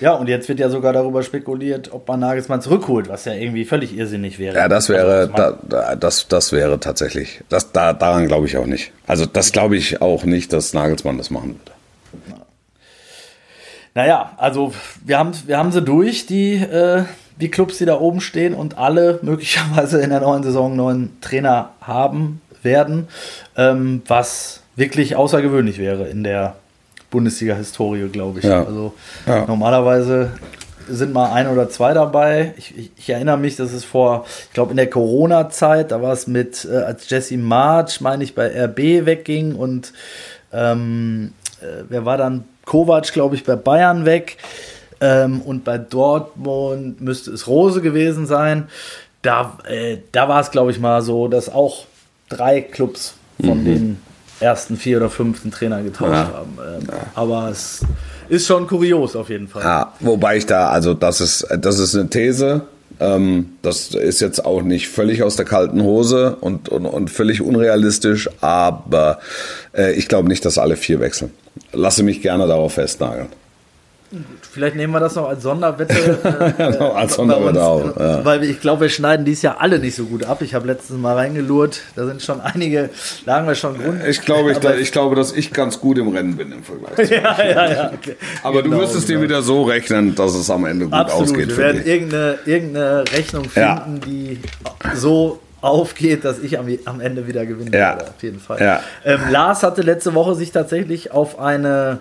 Ja, und jetzt wird ja sogar darüber spekuliert, ob man Nagelsmann zurückholt, was ja irgendwie völlig irrsinnig wäre. Ja, das wäre, Also, da, das, das wäre tatsächlich, das, da, daran glaube ich auch nicht. Also das glaube ich auch nicht, dass Nagelsmann das machen würde. Naja, also wir haben, wir haben sie durch, die, äh, die Clubs, die da oben stehen und alle möglicherweise in der neuen Saison einen neuen Trainer haben werden, ähm, was wirklich außergewöhnlich wäre in der Bundesliga-Historie, glaube ich. Ja. Also Ja. normalerweise sind mal ein oder zwei dabei. Ich, ich, ich erinnere mich, dass es vor, ich glaube in der Corona-Zeit, da war es mit, äh, als Jesse March, meine ich, bei RB wegging und ähm, äh, wer war dann? Kovac, glaube ich, bei Bayern weg. Ähm, und bei Dortmund müsste es Rose gewesen sein. Da, äh, da war es, glaube ich, mal so, dass auch drei Clubs von den ersten vier oder fünften Trainer getauscht Ja. haben. Ähm, Aber es ist schon kurios auf jeden Fall. Ja, wobei ich da, also das ist, das ist eine These. Ähm, das ist jetzt auch nicht völlig aus der kalten Hose und, und, und völlig unrealistisch, aber äh, ich glaube nicht, dass alle vier wechseln. Lasse mich gerne darauf festnageln. Vielleicht nehmen wir das noch als Sonderwette. Äh, Genau, als Sonderwette auch, ja. Weil ich glaube, wir schneiden dies Jahr alle nicht so gut ab. Ich habe letztens mal reingelurrt. Da sind schon einige, lagen wir schon Grund. Ich glaube, ich, Aber- ich glaube, dass ich ganz gut im Rennen bin im Vergleich. ja, ja, ja. Okay. Aber Genau, du müsstest dir genau. wieder so rechnen, dass es am Ende gut Absolut. ausgeht Wir werden dich. irgendeine, irgendeine Rechnung Ja. finden, die so aufgeht, dass ich am, am Ende wieder gewinnen Ja. werde. Auf jeden Fall. Ja. Ähm, Lars hatte letzte Woche sich tatsächlich auf eine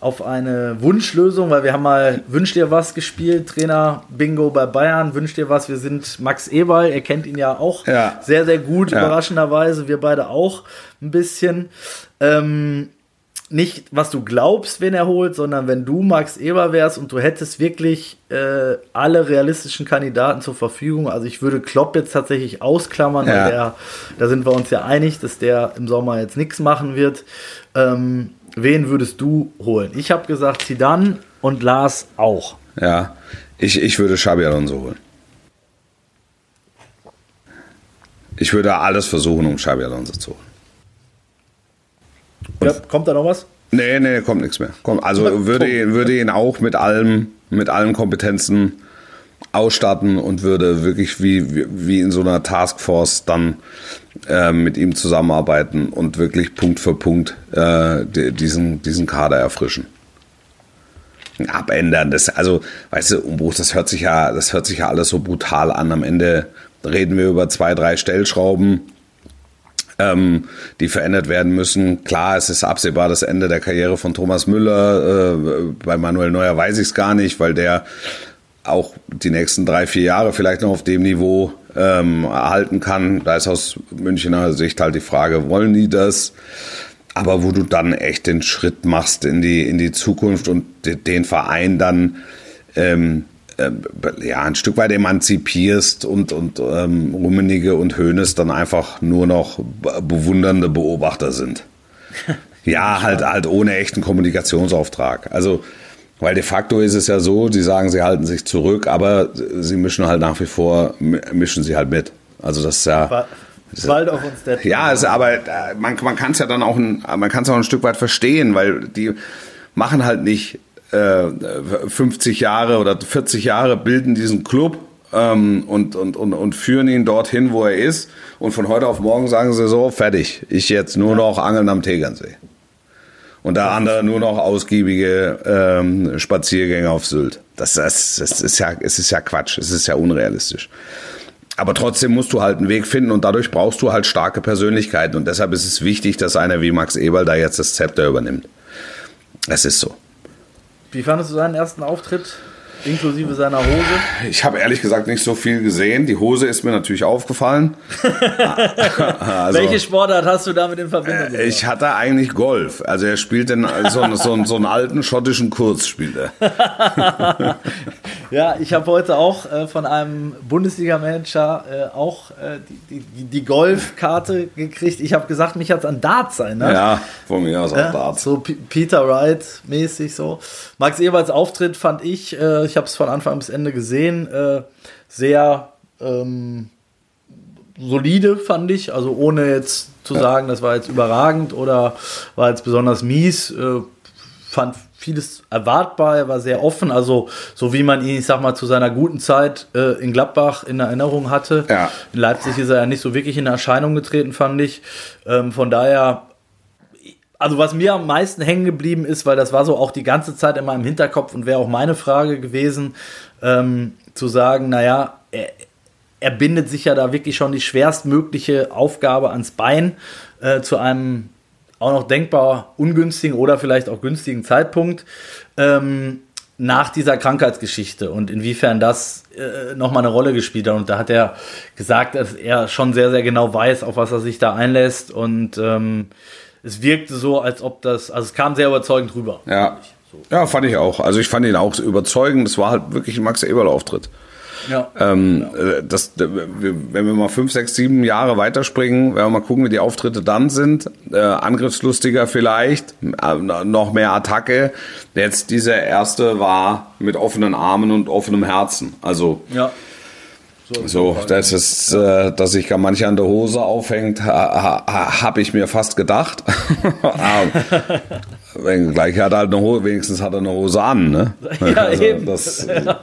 auf eine Wunschlösung, weil wir haben mal Wünsch dir was gespielt, Trainer Bingo bei Bayern, Wünsch dir was, wir sind Max Eberl, ihr kennt ihn ja auch Ja. sehr, sehr gut, Ja. überraschenderweise, wir beide auch ein bisschen. Ähm, nicht, was du glaubst, wen er holt, sondern wenn du Max Eber wärst und du hättest wirklich äh, alle realistischen Kandidaten zur Verfügung. Also ich würde Klopp jetzt tatsächlich ausklammern, Ja. weil der, da sind wir uns ja einig, dass der im Sommer jetzt nichts machen wird. Ähm, wen würdest du holen? Ich habe gesagt Zidane und Lars auch. Ja, ich, ich würde Xabi Alonso holen. Ich würde alles versuchen, um Xabi Alonso zu holen. Ja, kommt da noch was? Nee, nee, kommt nichts mehr. Komm, also würde, ihn- würde ihn auch mit allem, mit allen Kompetenzen ausstatten und würde wirklich wie, wie, in so einer Taskforce dann äh, mit ihm zusammenarbeiten und wirklich Punkt für Punkt äh, die- diesen, diesen Kader erfrischen. Abändern, das, also, weißt du, Umbruch, das hört sich ja, das hört sich ja alles so brutal an. Am Ende reden wir über zwei, drei Stellschrauben, ähm, die verändert werden müssen. Klar, es ist absehbar das Ende der Karriere von Thomas Müller. Äh, bei Manuel Neuer weiß ich es gar nicht, weil der auch die nächsten drei, vier Jahre vielleicht noch auf dem Niveau ähm, erhalten kann. Da ist aus Münchner Sicht halt die Frage, wollen die das? Aber wo du dann echt den Schritt machst in die, in die Zukunft und de- den Verein dann ähm, äh, ja, ein Stück weit emanzipierst und, und ähm, Rummenige und Hoeneß dann einfach nur noch bewundernde Beobachter sind. ja, halt, halt ohne echten Kommunikationsauftrag. Also, weil de facto ist es ja so, die sagen, sie halten sich zurück, aber sie mischen halt nach wie vor, mischen sie halt mit. Also das ist ja. Bald auf uns der Ja, ist, aber äh, man, man kann es ja dann auch ein, man kann es auch ein Stück weit verstehen, weil die machen halt nicht 50 äh, Jahre oder 40 Jahre bilden diesen Club ähm, und, und, und, und führen ihn dorthin, wo er ist. Und von heute auf morgen sagen sie so, fertig, ich jetzt nur noch Angeln am Tegernsee. Und der andere nur noch ausgiebige ähm, Spaziergänge auf Sylt. Das, das, das ist ja, es ist ja Quatsch, es ist ja unrealistisch. Aber trotzdem musst du halt einen Weg finden und dadurch brauchst du halt starke Persönlichkeiten. Und deshalb ist es wichtig, dass einer wie Max Eberl da jetzt das Zepter übernimmt. Es ist so. Wie fandest du seinen ersten Auftritt? Inklusive seiner Hose? Ich habe ehrlich gesagt nicht so viel gesehen. Die Hose ist mir natürlich aufgefallen. also, Welche Sportart hast du damit in Verbindung? Äh, ich hatte eigentlich Golf. Also er spielt den, so, so, so einen alten schottischen Kurzspieler. ja, ich habe heute auch äh, von einem Bundesliga-Manager äh, auch äh, die, die, die Golfkarte gekriegt. Ich habe gesagt, mich hat es an Darts sein. Ne? Ja, von mir aus auch Darts. So P Peter Wright mäßig so. Max Eberts Auftritt fand ich, äh, ich habe es von Anfang bis Ende gesehen, äh, sehr ähm, solide, fand ich. Also ohne jetzt zu ja. sagen, das war jetzt überragend oder war jetzt besonders mies. Äh, fand vieles erwartbar, er war sehr offen, also so wie man ihn, ich sag mal, zu seiner guten Zeit äh, in Gladbach in Erinnerung hatte. Ja. In Leipzig ist er ja nicht so wirklich in Erscheinung getreten, fand ich. Ähm, von daher also was mir am meisten hängen geblieben ist, weil das war so auch die ganze Zeit in meinem Hinterkopf und wäre auch meine Frage gewesen, ähm, zu sagen, naja, er, er bindet sich ja da wirklich schon die schwerstmögliche Aufgabe ans Bein äh, zu einem auch noch denkbar ungünstigen oder vielleicht auch günstigen Zeitpunkt ähm, nach dieser Krankheitsgeschichte und inwiefern das äh, nochmal eine Rolle gespielt hat. Und da hat er gesagt, dass er schon sehr, sehr genau weiß, auf was er sich da einlässt und ähm, es wirkte so, als ob das, also es kam sehr überzeugend rüber. Ja. So. Ja, fand ich auch. Also ich fand ihn auch überzeugend. Es war halt wirklich ein Max Eberl-Auftritt. Ja. Ähm, ja. Das, wenn wir mal fünf, sechs, sieben Jahre weiterspringen, wenn wir mal gucken, wie die Auftritte dann sind, äh, angriffslustiger vielleicht, äh, noch mehr Attacke. Jetzt dieser erste war mit offenen Armen und offenem Herzen. Also ja. So, das ist, äh, dass sich gar manche an der Hose aufhängt, ha, ha, habe ich mir fast gedacht. Wenn, gleich hat er halt eine Hose, wenigstens hat er eine Hose an, ne? Ja, also, eben. Das, da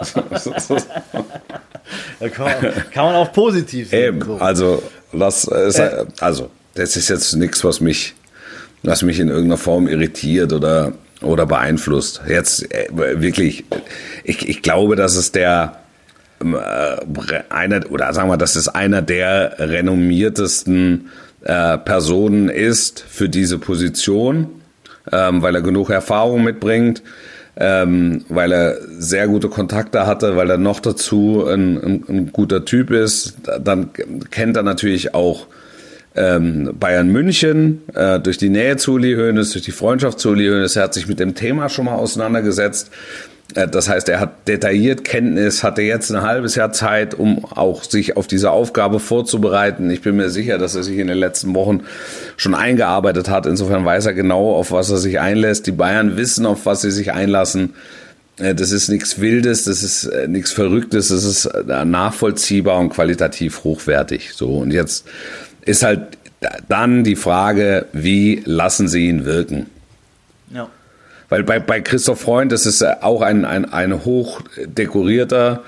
kann, man, kann man auch positiv sehen. Eben, so. also, das ist, äh. also, das ist jetzt nichts, was mich, was mich in irgendeiner Form irritiert oder, oder beeinflusst. Jetzt äh, wirklich, ich, ich glaube, dass es der, einer, oder sagen wir, dass es einer der renommiertesten äh, Personen ist für diese Position, ähm, weil er genug Erfahrung mitbringt, ähm, weil er sehr gute Kontakte hatte, weil er noch dazu ein, ein, ein guter Typ ist. Dann kennt er natürlich auch ähm, Bayern München äh, durch die Nähe zu Uli Hoeneß, durch die Freundschaft zu Uli Hoeneß. Er hat sich mit dem Thema schon mal auseinandergesetzt. Äh, das heißt, er hat detailliert Kenntnis, hatte jetzt ein halbes Jahr Zeit, um auch sich auf diese Aufgabe vorzubereiten. Ich bin mir sicher, dass er sich in den letzten Wochen schon eingearbeitet hat. Insofern weiß er genau, auf was er sich einlässt. Die Bayern wissen, auf was sie sich einlassen. Äh, das ist nichts Wildes, das ist äh, nichts Verrücktes, das ist nachvollziehbar und qualitativ hochwertig. So und jetzt ist halt dann die Frage, wie lassen Sie ihn wirken? Ja. Weil bei, bei Christoph Freund, das ist auch ein, ein, ein hoch dekorierter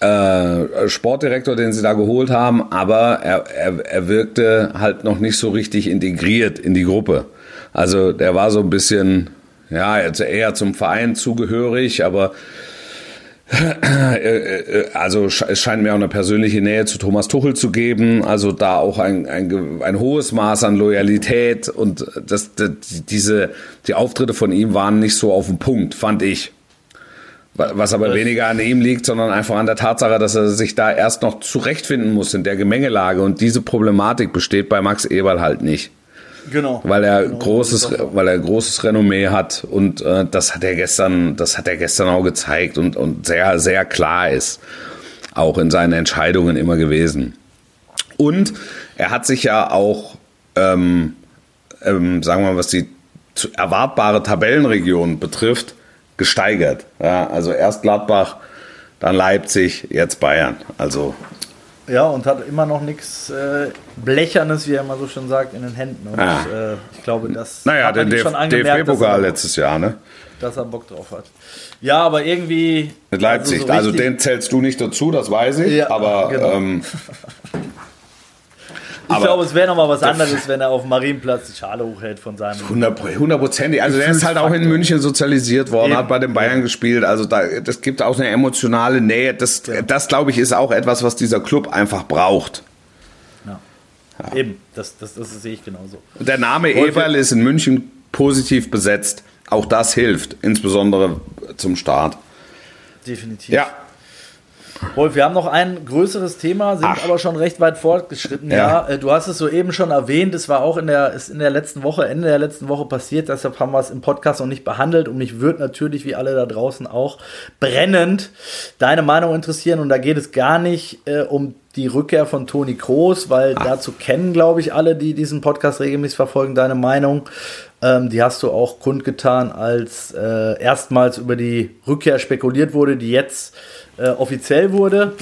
äh, Sportdirektor, den sie da geholt haben, aber er, er, er wirkte halt noch nicht so richtig integriert in die Gruppe. Also der war so ein bisschen, ja, eher zum Verein zugehörig, aber also es scheint mir auch eine persönliche Nähe zu Thomas Tuchel zu geben, also da auch ein, ein, ein hohes Maß an Loyalität und das, das, diese, die Auftritte von ihm waren nicht so auf den Punkt, fand ich. Was aber weniger an ihm liegt, sondern einfach an der Tatsache, dass er sich da erst noch zurechtfinden muss in der Gemengelage und diese Problematik besteht bei Max Eberl halt nicht. Genau. Weil er Genau, großes, weil er großes Renommee hat und äh, das hat er gestern, das hat er gestern auch gezeigt und, und sehr, sehr klar ist. Auch in seinen Entscheidungen immer gewesen. Und er hat sich ja auch, ähm, ähm, sagen wir mal, was die erwartbare Tabellenregion betrifft, gesteigert. Ja, also erst Gladbach, dann Leipzig, jetzt Bayern. Also Ja, und hat immer noch nichts äh, Blechernes, wie er immer so schön sagt, in den Händen. Und Ah. äh, ich glaube, das naja, hat man ihm schon angemerkt, dass DFB-Pokal er, letztes Jahr, ne? dass er Bock drauf hat. Ja, aber irgendwie. Mit Leipzig. so Also, den zählst du nicht dazu, das weiß ich. Ja, aber genau. ähm, Ich glaube, es wäre nochmal was anderes, wenn er auf dem Marienplatz die Schale hochhält von seinem. hundertprozentig. Also der ist halt auch in München sozialisiert worden, Eben. hat bei den Bayern gespielt. Also da, das gibt auch eine emotionale Nähe. Das, das glaube ich, ist auch etwas, was dieser Club einfach braucht. Ja. Eben, das, das, das sehe ich genauso. Und der Name Eberl ist in München positiv besetzt. Auch das hilft, insbesondere zum Start. Definitiv. Ja, Wolf, wir haben noch ein größeres Thema, sind Ach. aber schon recht weit fortgeschritten. Ja. Ja, äh, du hast es soeben schon erwähnt, es war auch in der, ist in der letzten Woche, Ende der letzten Woche passiert, deshalb haben wir es im Podcast noch nicht behandelt und mich wird natürlich, wie alle da draußen auch, brennend deine Meinung interessieren und da geht es gar nicht äh, um die Rückkehr von Toni Kroos, weil dazu kennen, glaube ich, alle, die diesen Podcast regelmäßig verfolgen, deine Meinung. Ähm, die hast du auch kundgetan, als äh, erstmals über die Rückkehr spekuliert wurde, die jetzt äh, offiziell wurde,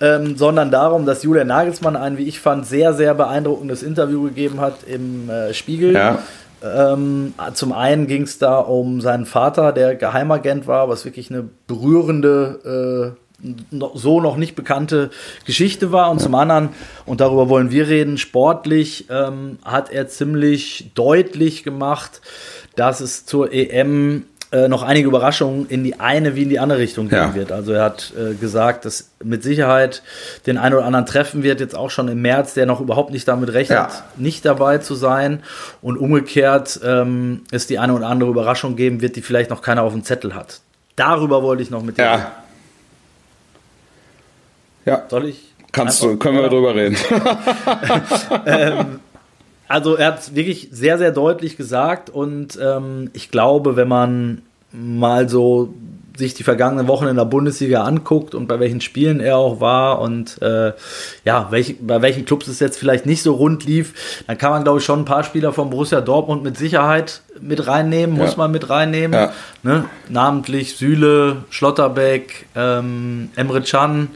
ähm, sondern darum, dass Julian Nagelsmann ein, wie ich fand, sehr, sehr beeindruckendes Interview gegeben hat im äh, Spiegel. Ja. Ähm, zum einen ging es da um seinen Vater, der Geheimagent war, was wirklich eine berührende, äh, so noch nicht bekannte Geschichte war. Und zum anderen, und darüber wollen wir reden, sportlich ähm, hat er ziemlich deutlich gemacht, dass es zur EM äh, noch einige Überraschungen in die eine wie in die andere Richtung gehen Ja. wird. Also er hat äh, gesagt, dass mit Sicherheit den einen oder anderen treffen wird, jetzt auch schon im März, der noch überhaupt nicht damit rechnet, Ja. nicht dabei zu sein. Und umgekehrt ähm, es die eine oder andere Überraschung geben wird, die vielleicht noch keiner auf dem Zettel hat. Darüber wollte ich noch mit dir reden. ja. Ja, Soll ich? kannst du, können wir Ja. drüber reden. Also er hat es wirklich sehr, sehr deutlich gesagt und ähm, ich glaube, wenn man mal so sich die vergangenen Wochen in der Bundesliga anguckt und bei welchen Spielen er auch war und äh, ja, welch, bei welchen Clubs es jetzt vielleicht nicht so rund lief, dann kann man, glaube ich, schon ein paar Spieler von Borussia Dortmund mit Sicherheit mit reinnehmen, muss Ja. man mit reinnehmen. Ja. Ne? Namentlich Süle, Schlotterbeck, ähm, Emre Can,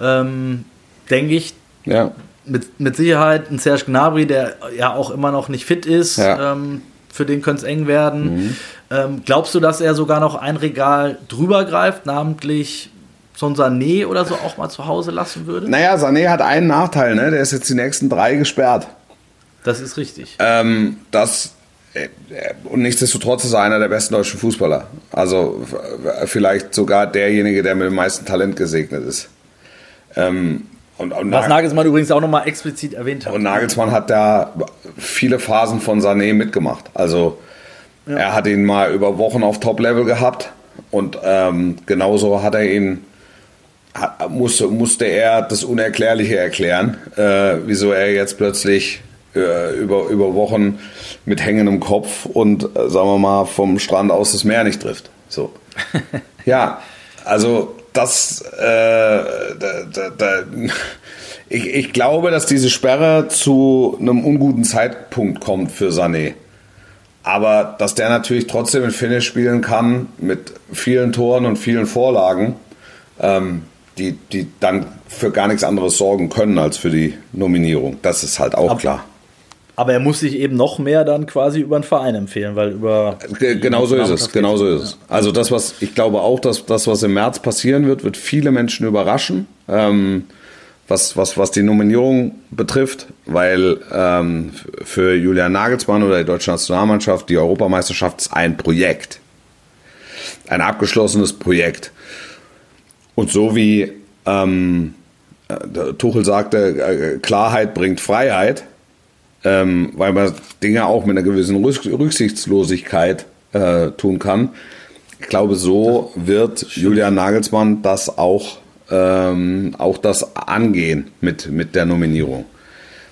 ähm, denke ich, ja. mit, mit Sicherheit ein Serge Gnabry, der ja auch immer noch nicht fit ist. Ja. Ähm, für den könnte es eng werden. Ähm, glaubst du, dass er sogar noch ein Regal drüber greift, namentlich so ein Sané oder so auch mal zu Hause lassen würde? Naja, Sané hat einen Nachteil, ne? Der ist jetzt die nächsten drei gesperrt. Das ist richtig. Ähm, das äh, äh, und nichtsdestotrotz ist er einer der besten deutschen Fußballer. Also f- vielleicht sogar derjenige, der mit dem meisten Talent gesegnet ist. Ähm, und, und, Was Nag- Nagelsmann übrigens auch nochmal explizit erwähnt hat. und Nagelsmann hat da viele Phasen von Sané mitgemacht. Also er hat ihn mal über Wochen auf Top-Level gehabt und ähm, genauso hat er ihn hat, musste, musste er das Unerklärliche erklären, äh, wieso er jetzt plötzlich äh, über, über Wochen mit hängendem Kopf und, äh, sagen wir mal, vom Strand aus das Meer nicht trifft. So. ja, also das, äh, da, da, da, ich, ich glaube, dass diese Sperre zu einem unguten Zeitpunkt kommt für Sané. Aber dass der natürlich trotzdem in Finish spielen kann mit vielen Toren und vielen Vorlagen, ähm, die, die dann für gar nichts anderes sorgen können als für die Nominierung. Das ist halt auch Ab- klar. Aber er muss sich eben noch mehr dann quasi über einen Verein empfehlen, weil über. Ge- Genau so ist es, genau so ist es. Also das, was ich glaube auch, dass das, was im März passieren wird, wird viele Menschen überraschen, ähm, was, was, was die Nominierung betrifft, weil ähm, für Julian Nagelsmann oder die deutsche Nationalmannschaft die Europameisterschaft ist ein Projekt, ein abgeschlossenes Projekt. Und so wie ähm, äh, Tuchel sagte, äh, Klarheit bringt Freiheit, ähm, weil man Dinge auch mit einer gewissen Rück Rücksichtslosigkeit äh, tun kann. Ich glaube, so wird Julian Nagelsmann das auch, ähm, auch das angehen mit, mit der Nominierung.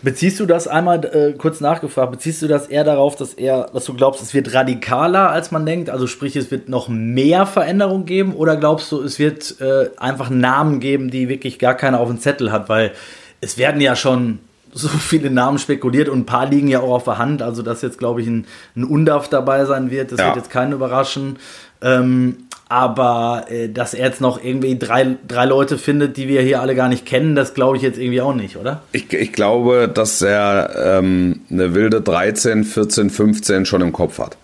Beziehst du das einmal äh, kurz nachgefragt, beziehst du das eher darauf, dass er, dass du glaubst, es wird radikaler, als man denkt? Also sprich, es wird noch mehr Veränderung geben oder glaubst du, es wird äh, einfach Namen geben, die wirklich gar keiner auf dem Zettel hat? Weil es werden ja schon so viele Namen spekuliert und ein paar liegen ja auch auf der Hand. Also dass jetzt, glaube ich, ein, ein Undaf dabei sein wird, das Ja. wird jetzt keinen überraschen. Ähm, aber äh, dass er jetzt noch irgendwie drei, drei Leute findet, die wir hier alle gar nicht kennen, das glaube ich jetzt irgendwie auch nicht, oder? Ich, ich glaube, dass er ähm, eine wilde 13, 14, 15 schon im Kopf hat.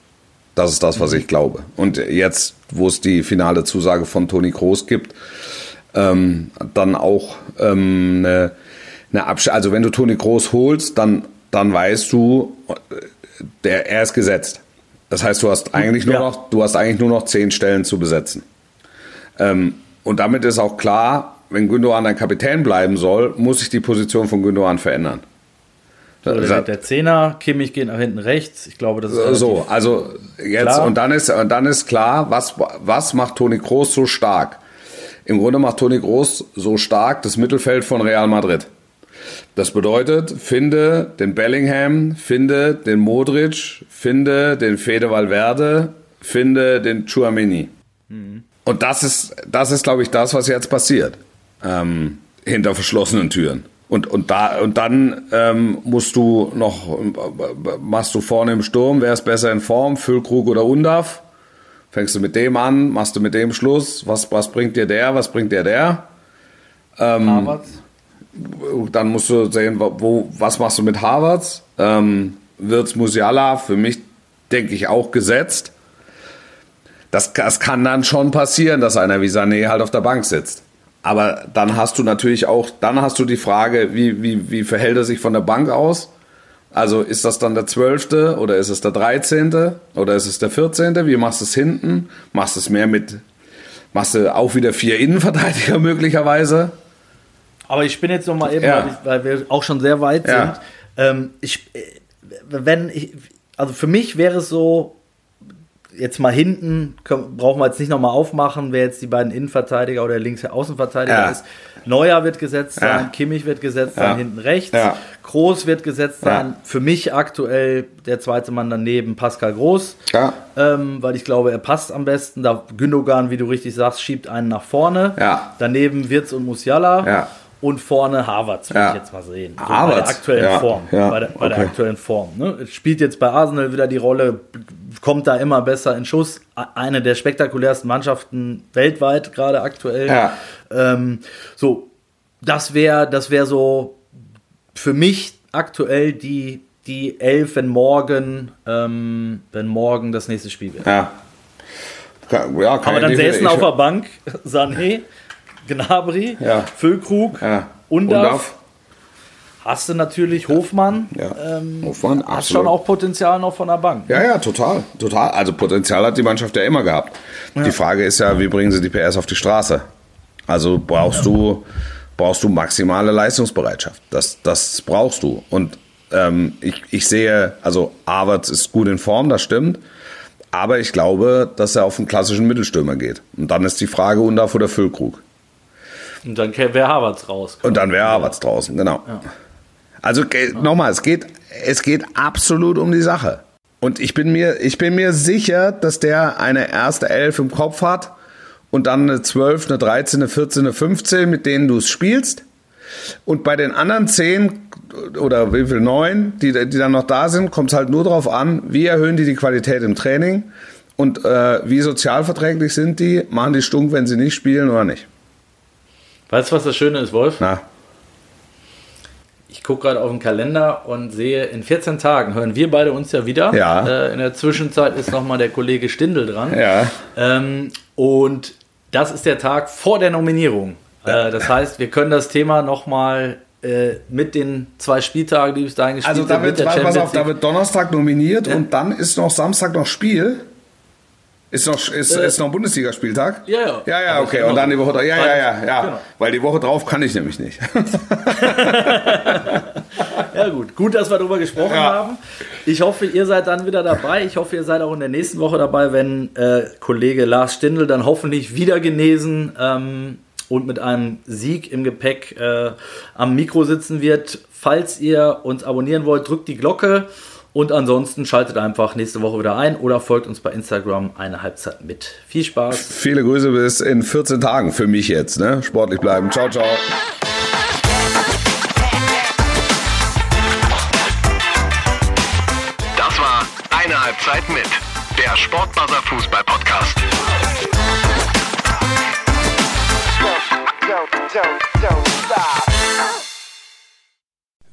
Das ist das, was ich glaube. Und jetzt, wo es die finale Zusage von Toni Kroos gibt, ähm, dann auch ähm, eine, eine Absch Also wenn du Toni Kroos holst, dann, dann weißt du, äh, der, er ist gesetzt. Das heißt, du hast eigentlich nur Ja. noch, du hast eigentlich nur noch zehn Stellen zu besetzen. Ähm, und damit ist auch klar, wenn Gündogan ein Kapitän bleiben soll, muss sich die Position von Gündogan verändern. So, der, der Zehner, Kimmich geht nach hinten rechts. Ich glaube, das ist So, also jetzt Klar. und dann ist und dann ist klar, was was macht Toni Kroos so stark? Im Grunde macht Toni Kroos so stark das Mittelfeld von Real Madrid. Das bedeutet, finde den Bellingham, finde den Modric, finde den Fede Valverde, finde den Chouameni. Und das ist, das ist, glaube ich, das, was jetzt passiert. Ähm, hinter verschlossenen Türen. Und, und, da, und dann ähm, musst du noch, machst du vorne im Sturm, wer ist besser in Form, Füllkrug oder Undav? Fängst du mit dem an, machst du mit dem Schluss, was, was bringt dir der, was bringt dir der? Havertz. Dann musst du sehen, wo, was machst du mit Harvards? Ähm, Wirtz Musiala, für mich denke ich auch gesetzt. Das, das kann dann schon passieren, dass einer wie Sané halt auf der Bank sitzt. Aber dann hast du natürlich auch, dann hast du die Frage, wie, wie, wie verhält er sich von der Bank aus? Also ist das dann der Zwölfte oder ist es der Dreizehnte oder ist es der Vierzehnte? Wie machst du es hinten? Machst du es mehr mit, machst du auch wieder vier Innenverteidiger möglicherweise? Aber ich bin jetzt noch mal eben, Ja. weil, ich, weil wir auch schon sehr weit Ja. sind. Ähm, ich, äh, wenn ich, also für mich wäre es so, jetzt mal hinten, können, brauchen wir jetzt nicht nochmal aufmachen, wer jetzt die beiden Innenverteidiger oder links Außenverteidiger Ja. ist. Neuer wird gesetzt Ja. sein, Kimmich wird gesetzt Ja. sein, hinten rechts. Ja. Groß wird gesetzt sein. Für mich aktuell der zweite Mann daneben, Pascal Groß. Ähm, weil ich glaube, er passt am besten. Da Gündogan, wie du richtig sagst, schiebt einen nach vorne. Daneben Wirtz und Musiala. Und vorne Harvards, will Ja. ich jetzt mal sehen. So bei der aktuellen ja, Form. ja, bei der, bei der aktuellen Form. Ne? Es Spielt jetzt bei Arsenal wieder die Rolle, kommt da immer besser in Schuss. Eine der spektakulärsten Mannschaften weltweit, gerade aktuell. Ähm, so, das wäre das wär so für mich aktuell die, die Elf, wenn morgen, ähm, wenn morgen das nächste Spiel wird. Ja. Ja kann Aber dann säßen auf der Bank Sané, Gnabry, Ja. Füllkrug, Ja. Undaf. Undaf. Hast du natürlich Hofmann. Ja. Ähm, Hofmann, Hast absolut. schon auch Potenzial noch von der Bank. Ja, ja, total, total. Also Potenzial hat die Mannschaft ja immer gehabt. Die Frage ist ja, wie bringen sie die PS auf die Straße? Also brauchst du brauchst du maximale Leistungsbereitschaft. Das das brauchst du. Und ähm, ich, ich sehe, also Havertz ist gut in Form, das stimmt. Aber ich glaube, dass er auf einen klassischen Mittelstürmer geht. Und dann ist die Frage, Undaf oder Füllkrug. Und dann wäre Havertz raus. Und dann wäre Havertz draußen, genau. Also ge- nochmal, es geht, es geht absolut um die Sache. Und ich bin mir, ich bin mir sicher, dass der eine erste Elf im Kopf hat und dann eine 12, eine 13, eine 14, eine 15, mit denen du es spielst. Und bei den anderen 10 oder wie viel 9, die, die dann noch da sind, kommt es halt nur darauf an, wie erhöhen die die Qualität im Training und äh, wie sozialverträglich sind die, machen die stunk, wenn sie nicht spielen oder nicht. Weißt du, was das Schöne ist, Wolf? Na, Ich gucke gerade auf den Kalender und sehe, in 14 Tagen hören wir beide uns ja wieder. Ja. Äh, in der Zwischenzeit ist nochmal der Kollege Stindl dran. ja. Ähm, und das ist der Tag vor der Nominierung. Äh, das heißt, wir können das Thema nochmal äh, mit den zwei Spieltagen, die bis dahin gespielt Also da sind, wird, mit der pass auf, da wird Donnerstag nominiert und dann ist noch Samstag noch Spiel. Ist noch, ist, ist noch ein Bundesligaspieltag? Ja, ja. Ja, ja, okay. Und dann die Woche drauf. Ja, ja, ja, ja. Genau. Weil die Woche drauf kann ich nämlich nicht. Ja, gut. Gut, dass wir darüber gesprochen Ja. haben. Ich hoffe, ihr seid dann wieder dabei. Ich hoffe, ihr seid auch in der nächsten Woche dabei, wenn äh, Kollege Lars Stindl dann hoffentlich wieder genesen ähm, und mit einem Sieg im Gepäck äh, am Mikro sitzen wird. Falls ihr uns abonnieren wollt, drückt die Glocke. Und ansonsten schaltet einfach nächste Woche wieder ein oder folgt uns bei Instagram eine Halbzeit mit. Viel Spaß. Viele Grüße bis in 14 Tagen für mich jetzt. Ne? Sportlich bleiben. Ciao, ciao. Das war eine Halbzeit mit der Sportbuzzer Fußball Podcast.